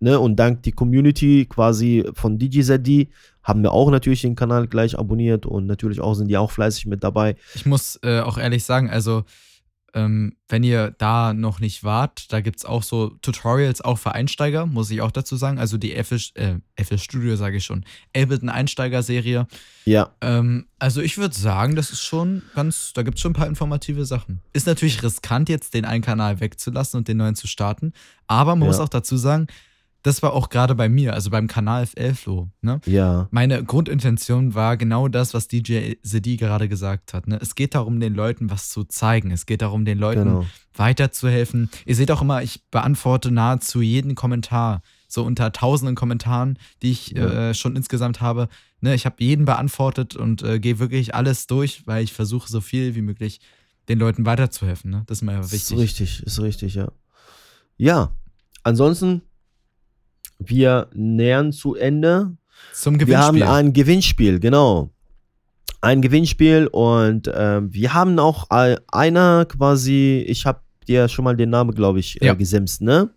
ne, und dank die Community quasi von DJZD haben wir auch natürlich den Kanal gleich abonniert und natürlich auch sind die auch fleißig mit dabei. Ich muss äh, auch ehrlich sagen, also ähm, wenn ihr da noch nicht wart, da gibt es auch so Tutorials auch für Einsteiger, muss ich auch dazu sagen. Also die FL, äh, FL Studio, sage ich schon, Ableton Einsteiger-Serie. Ja, Ähm, also ich würde sagen, das ist schon ganz, da gibt es schon ein paar informative Sachen. Ist natürlich riskant, jetzt den einen Kanal wegzulassen und den neuen zu starten. Aber man Ja. muss auch dazu sagen, das war auch gerade bei mir, also beim Kanal FL Flow, ne? ja, Meine Grundintention war genau das, was DJ Sedi gerade gesagt hat. Ne? Es geht darum, den Leuten was zu zeigen. Es geht darum, den Leuten genau. weiterzuhelfen. Ihr seht auch immer, ich beantworte nahezu jeden Kommentar. So unter tausenden Kommentaren, die ich Ja. äh, schon insgesamt habe. Ne? Ich habe jeden beantwortet und äh, gehe wirklich alles durch, weil ich versuche, so viel wie möglich den Leuten weiterzuhelfen. Ne? Das ist mir ja Ist wichtig. richtig, ist richtig, ja. Ja, ansonsten, wir nähern zu Ende. Zum Wir haben Gewinnspiel. ein Gewinnspiel, genau. Ein Gewinnspiel und ähm, wir haben auch äh, einer quasi, ich habe dir schon mal den Namen, glaube ich, äh, Ja. gesimst, ne?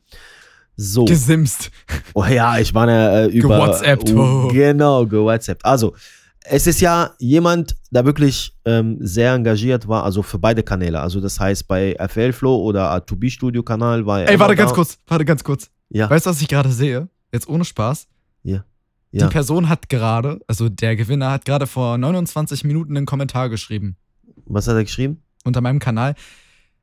So. Gesimst. Oh ja, ich war äh, über. GeWhatsAppt, Oh, genau, gewhatsappt. Also, es ist ja jemand, der wirklich ähm, sehr engagiert war, also für beide Kanäle. Also, das heißt, bei FL Flow oder A2B Studio Kanal war er. Ey, warte ganz da. kurz, warte ganz kurz. Ja, Weißt du, was ich gerade sehe? Jetzt ohne Spaß. ja. Die Person hat gerade, also der Gewinner hat gerade vor 29 Minuten einen Kommentar geschrieben Was hat er geschrieben? unter meinem Kanal.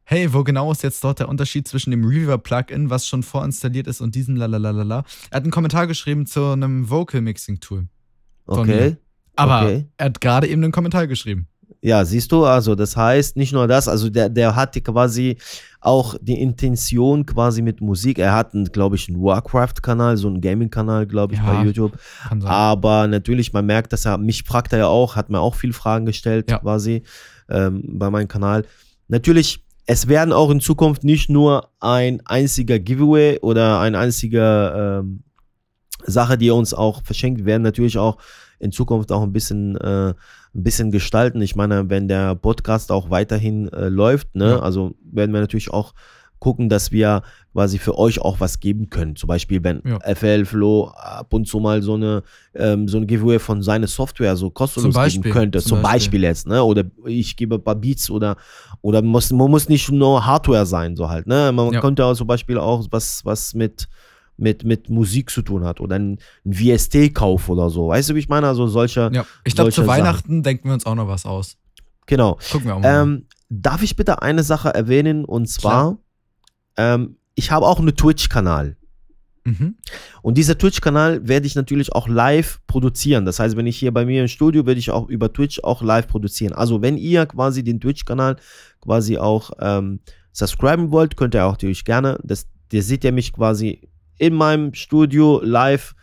Hey, wo genau ist jetzt dort der Unterschied zwischen dem Reaver-Plugin, was schon vorinstalliert ist, und diesem lalalala? Er hat einen Kommentar geschrieben zu einem Vocal-Mixing-Tool. Okay. mir. Aber Okay. er hat gerade eben einen Kommentar geschrieben. Ja, siehst du, also das heißt nicht nur das, also der, der hatte quasi auch die Intention quasi mit Musik. Er hat, glaube ich, einen Warcraft-Kanal, so einen Gaming-Kanal, glaube ich, Ja. bei YouTube. Aber natürlich, man merkt, dass er, mich fragt er ja auch, hat mir auch viele Fragen gestellt Ja. quasi ähm, bei meinem Kanal. Natürlich, es werden auch in Zukunft nicht nur ein einziger Giveaway oder ein einziger ähm, Sache, die uns auch verschenkt werden, natürlich auch in Zukunft auch ein bisschen, äh, ein bisschen gestalten. Ich meine, wenn der Podcast auch weiterhin äh, läuft, ne, Ja. also werden wir natürlich auch gucken, dass wir quasi für euch auch was geben können. Zum Beispiel, wenn Ja. FL Flo ab und zu mal so eine, ähm, so ein Giveaway von seiner Software so kostenlos geben könnte. zum Zum, Beispiel. Beispiel. jetzt, ne? Oder ich gebe ein paar Beats oder, oder muss, man muss nicht nur Hardware sein, so halt, ne? Man Ja. könnte auch zum Beispiel auch was, was mit, mit, mit Musik zu tun hat oder ein, ein VST-Kauf oder so. Weißt du, wie ich meine? Also solche, Ja, ich glaube, zu solche Sachen. Weihnachten denken wir uns auch noch was aus. genau. Gucken wir auch mal. Ähm, darf ich bitte eine Sache erwähnen und zwar, ähm, ich habe auch einen Twitch-Kanal. mhm. Und dieser Twitch-Kanal werde ich natürlich auch live produzieren. Das heißt, wenn ich hier bei mir im Studio, werde ich auch über Twitch auch live produzieren. Also wenn ihr quasi den Twitch-Kanal quasi auch ähm, subscriben wollt, könnt ihr auch natürlich gerne. Das, der seht ihr mich quasi in meinem Studio live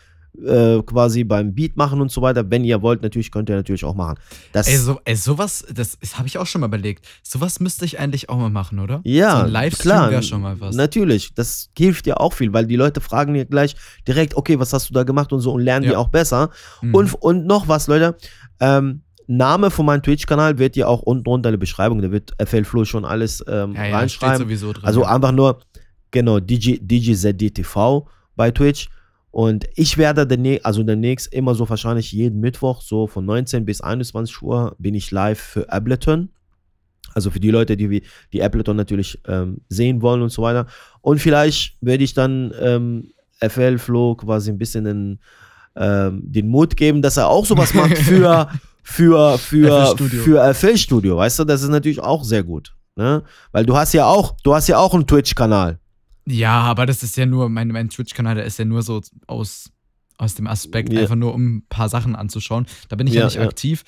äh, quasi beim Beat machen und so weiter. Wenn ihr wollt, natürlich könnt ihr natürlich auch machen. Das, Ey, so, ey, sowas, das, das habe ich auch schon mal überlegt. Sowas müsste ich eigentlich auch mal machen, oder? Ja, so Livestream klar. wäre schon mal was. Natürlich, das hilft dir auch viel, weil die Leute fragen dir gleich direkt, okay, was hast du da gemacht und so und lernen Ja. die auch besser. Mhm. Und, und noch was, Leute. Ähm, Name von meinem Twitch-Kanal wird ja auch unten drunter in der Beschreibung, da wird FL Flo schon alles ähm, ja, ja, reinschreiben. Also einfach nur, genau, DJ, DJZDTV bei Twitch. Und ich werde demnächst, also demnächst immer so wahrscheinlich jeden Mittwoch, so von 19 bis 21 Uhr, bin ich live für Ableton. Also für die Leute, die die Ableton natürlich ähm, sehen wollen und so weiter. Und vielleicht werde ich dann ähm, FL Flo quasi ein bisschen den, ähm, den Mut geben, dass er auch sowas macht für, für, für, FL Studio. für FL Studio. Weißt du, das ist natürlich auch sehr gut. Ne? Weil du hast ja auch, du hast ja auch einen Twitch-Kanal. Ja, aber das ist ja nur, mein, mein Twitch-Kanal, der ist ja nur so aus, aus dem Aspekt, Ja. einfach nur um ein paar Sachen anzuschauen. Da bin ich ja, Ja, nicht ja. aktiv.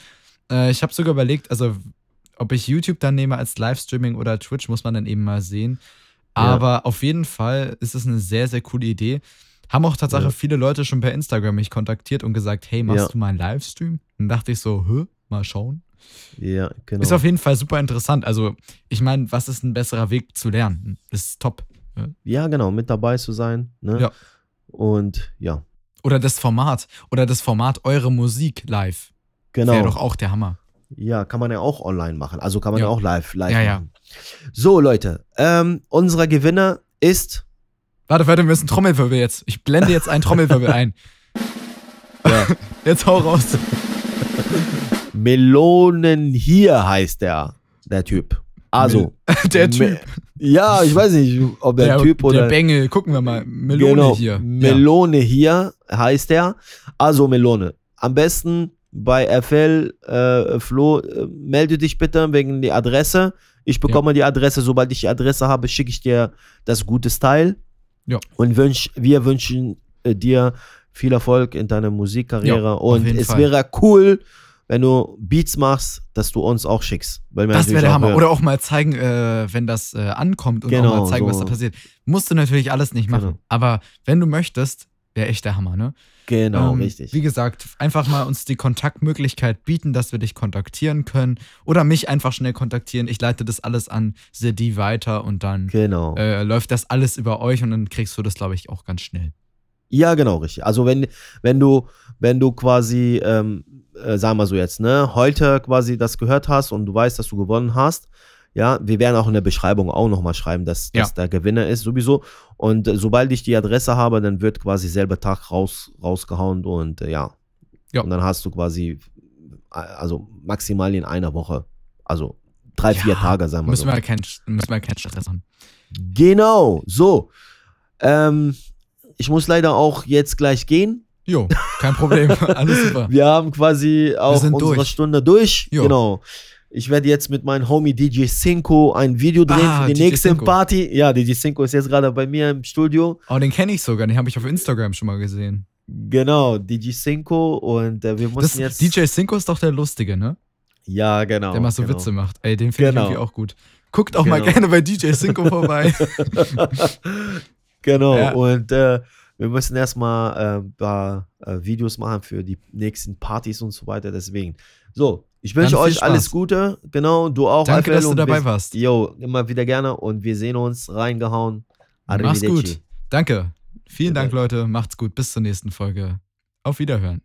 Äh, ich habe sogar überlegt, also ob ich YouTube dann nehme als Livestreaming oder Twitch, muss man dann eben mal sehen. Aber auf jeden Fall ist es eine sehr, sehr coole Idee. Haben auch tatsächlich viele Leute schon per Instagram mich kontaktiert und gesagt, hey, machst du mal einen Livestream? Dann dachte ich so, hä, mal schauen. Ja, genau. Ist auf jeden Fall super interessant. Also, ich meine, was ist ein besserer Weg zu lernen? Ist top. Ja, genau, mit dabei zu sein. Ne? Ja. Und ja, Oder das Format. Oder das Format Eure Musik live. genau. Wäre doch auch der Hammer. Ja, kann man ja auch online machen. Also kann man Ja. ja, auch live, live Ja, ja. machen. So, Leute, ähm, unser Gewinner ist. Warte, warte, wir müssen Trommelwirbel jetzt. Ich blende jetzt einen Trommelwirbel ein. Ja, Jetzt hau raus. Melonen hier heißt der, der Typ. Also. Der Typ. Ja, ich weiß nicht, ob der, Typ oder. Der Bengel. Gucken wir mal. Melone genau, hier. Melone hier heißt der. Also Melone. Am besten bei FL äh, Flo, äh, melde dich bitte wegen der Adresse. Ich bekomme die Adresse. Sobald ich die Adresse habe, schicke ich dir das gute Style. Ja. Und wünsch, wir wünschen äh, dir viel Erfolg in deiner Musikkarriere. Ja, und es Fall. wäre cool, wenn du Beats machst, dass du uns auch schickst. Das wäre der auch Hammer. hören. Oder auch mal zeigen, äh, wenn das äh, ankommt und auch Genau, mal zeigen, was so. da passiert. Musst du natürlich alles nicht machen. Genau. Aber wenn du möchtest, wäre echt der Hammer, ne? Genau, Ähm, richtig. Wie gesagt, einfach mal uns die Kontaktmöglichkeit bieten, dass wir dich kontaktieren können. Oder mich einfach schnell kontaktieren. Ich leite das alles an Sedi weiter und dann Genau. äh, läuft das alles über euch und dann kriegst du das, glaube ich, auch ganz schnell. Ja, genau, richtig. Also wenn, wenn du, wenn du quasi, ähm, äh, sagen wir so jetzt, ne, heute quasi das gehört hast und du weißt, dass du gewonnen hast, ja, wir werden auch in der Beschreibung auch nochmal schreiben, dass das Ja. der Gewinner ist, sowieso. Und äh, sobald ich die Adresse habe, dann wird quasi selber Tag raus, rausgehauen und äh, ja. Ja. Und dann hast du quasi, äh, also maximal in einer Woche, also drei, vier Ja, Tage, sagen wir Müssen so. wir, kein, müssen wir keinen Stress haben. Genau, so. Ähm, ich muss leider auch jetzt gleich gehen. Jo, kein Problem. alles super. Wir haben quasi auch unsere durch. Stunde durch. Jo. Genau. Ich werde jetzt mit meinem Homie DJ Cinco ein Video drehen Ah, für die DJ nächste Cinco. Party. Ja, DJ Cinco ist jetzt gerade bei mir im Studio. Oh, den kenne ich sogar. Den habe ich auf Instagram schon mal gesehen. Genau, DJ Cinco und äh, wir Das, mussten jetzt. DJ Cinco ist doch der Lustige, ne? ja, genau. Der mal so genau. Witze macht. Ey, den finde Genau. ich irgendwie auch gut. Guckt auch mal Genau. gerne bei DJ Cinco vorbei. genau, Ja. und äh, wir müssen erstmal äh, ein paar äh, Videos machen für die nächsten Partys und so weiter. Deswegen. So, ich wünsche euch alles Spaß. Gute. Genau, du auch. Danke, FL, dass du dabei bis- warst. Jo, immer wieder gerne und wir sehen uns reingehauen. Mach's gut. Danke. Vielen. Dank, Leute. Macht's gut. Bis zur nächsten Folge. Auf Wiederhören.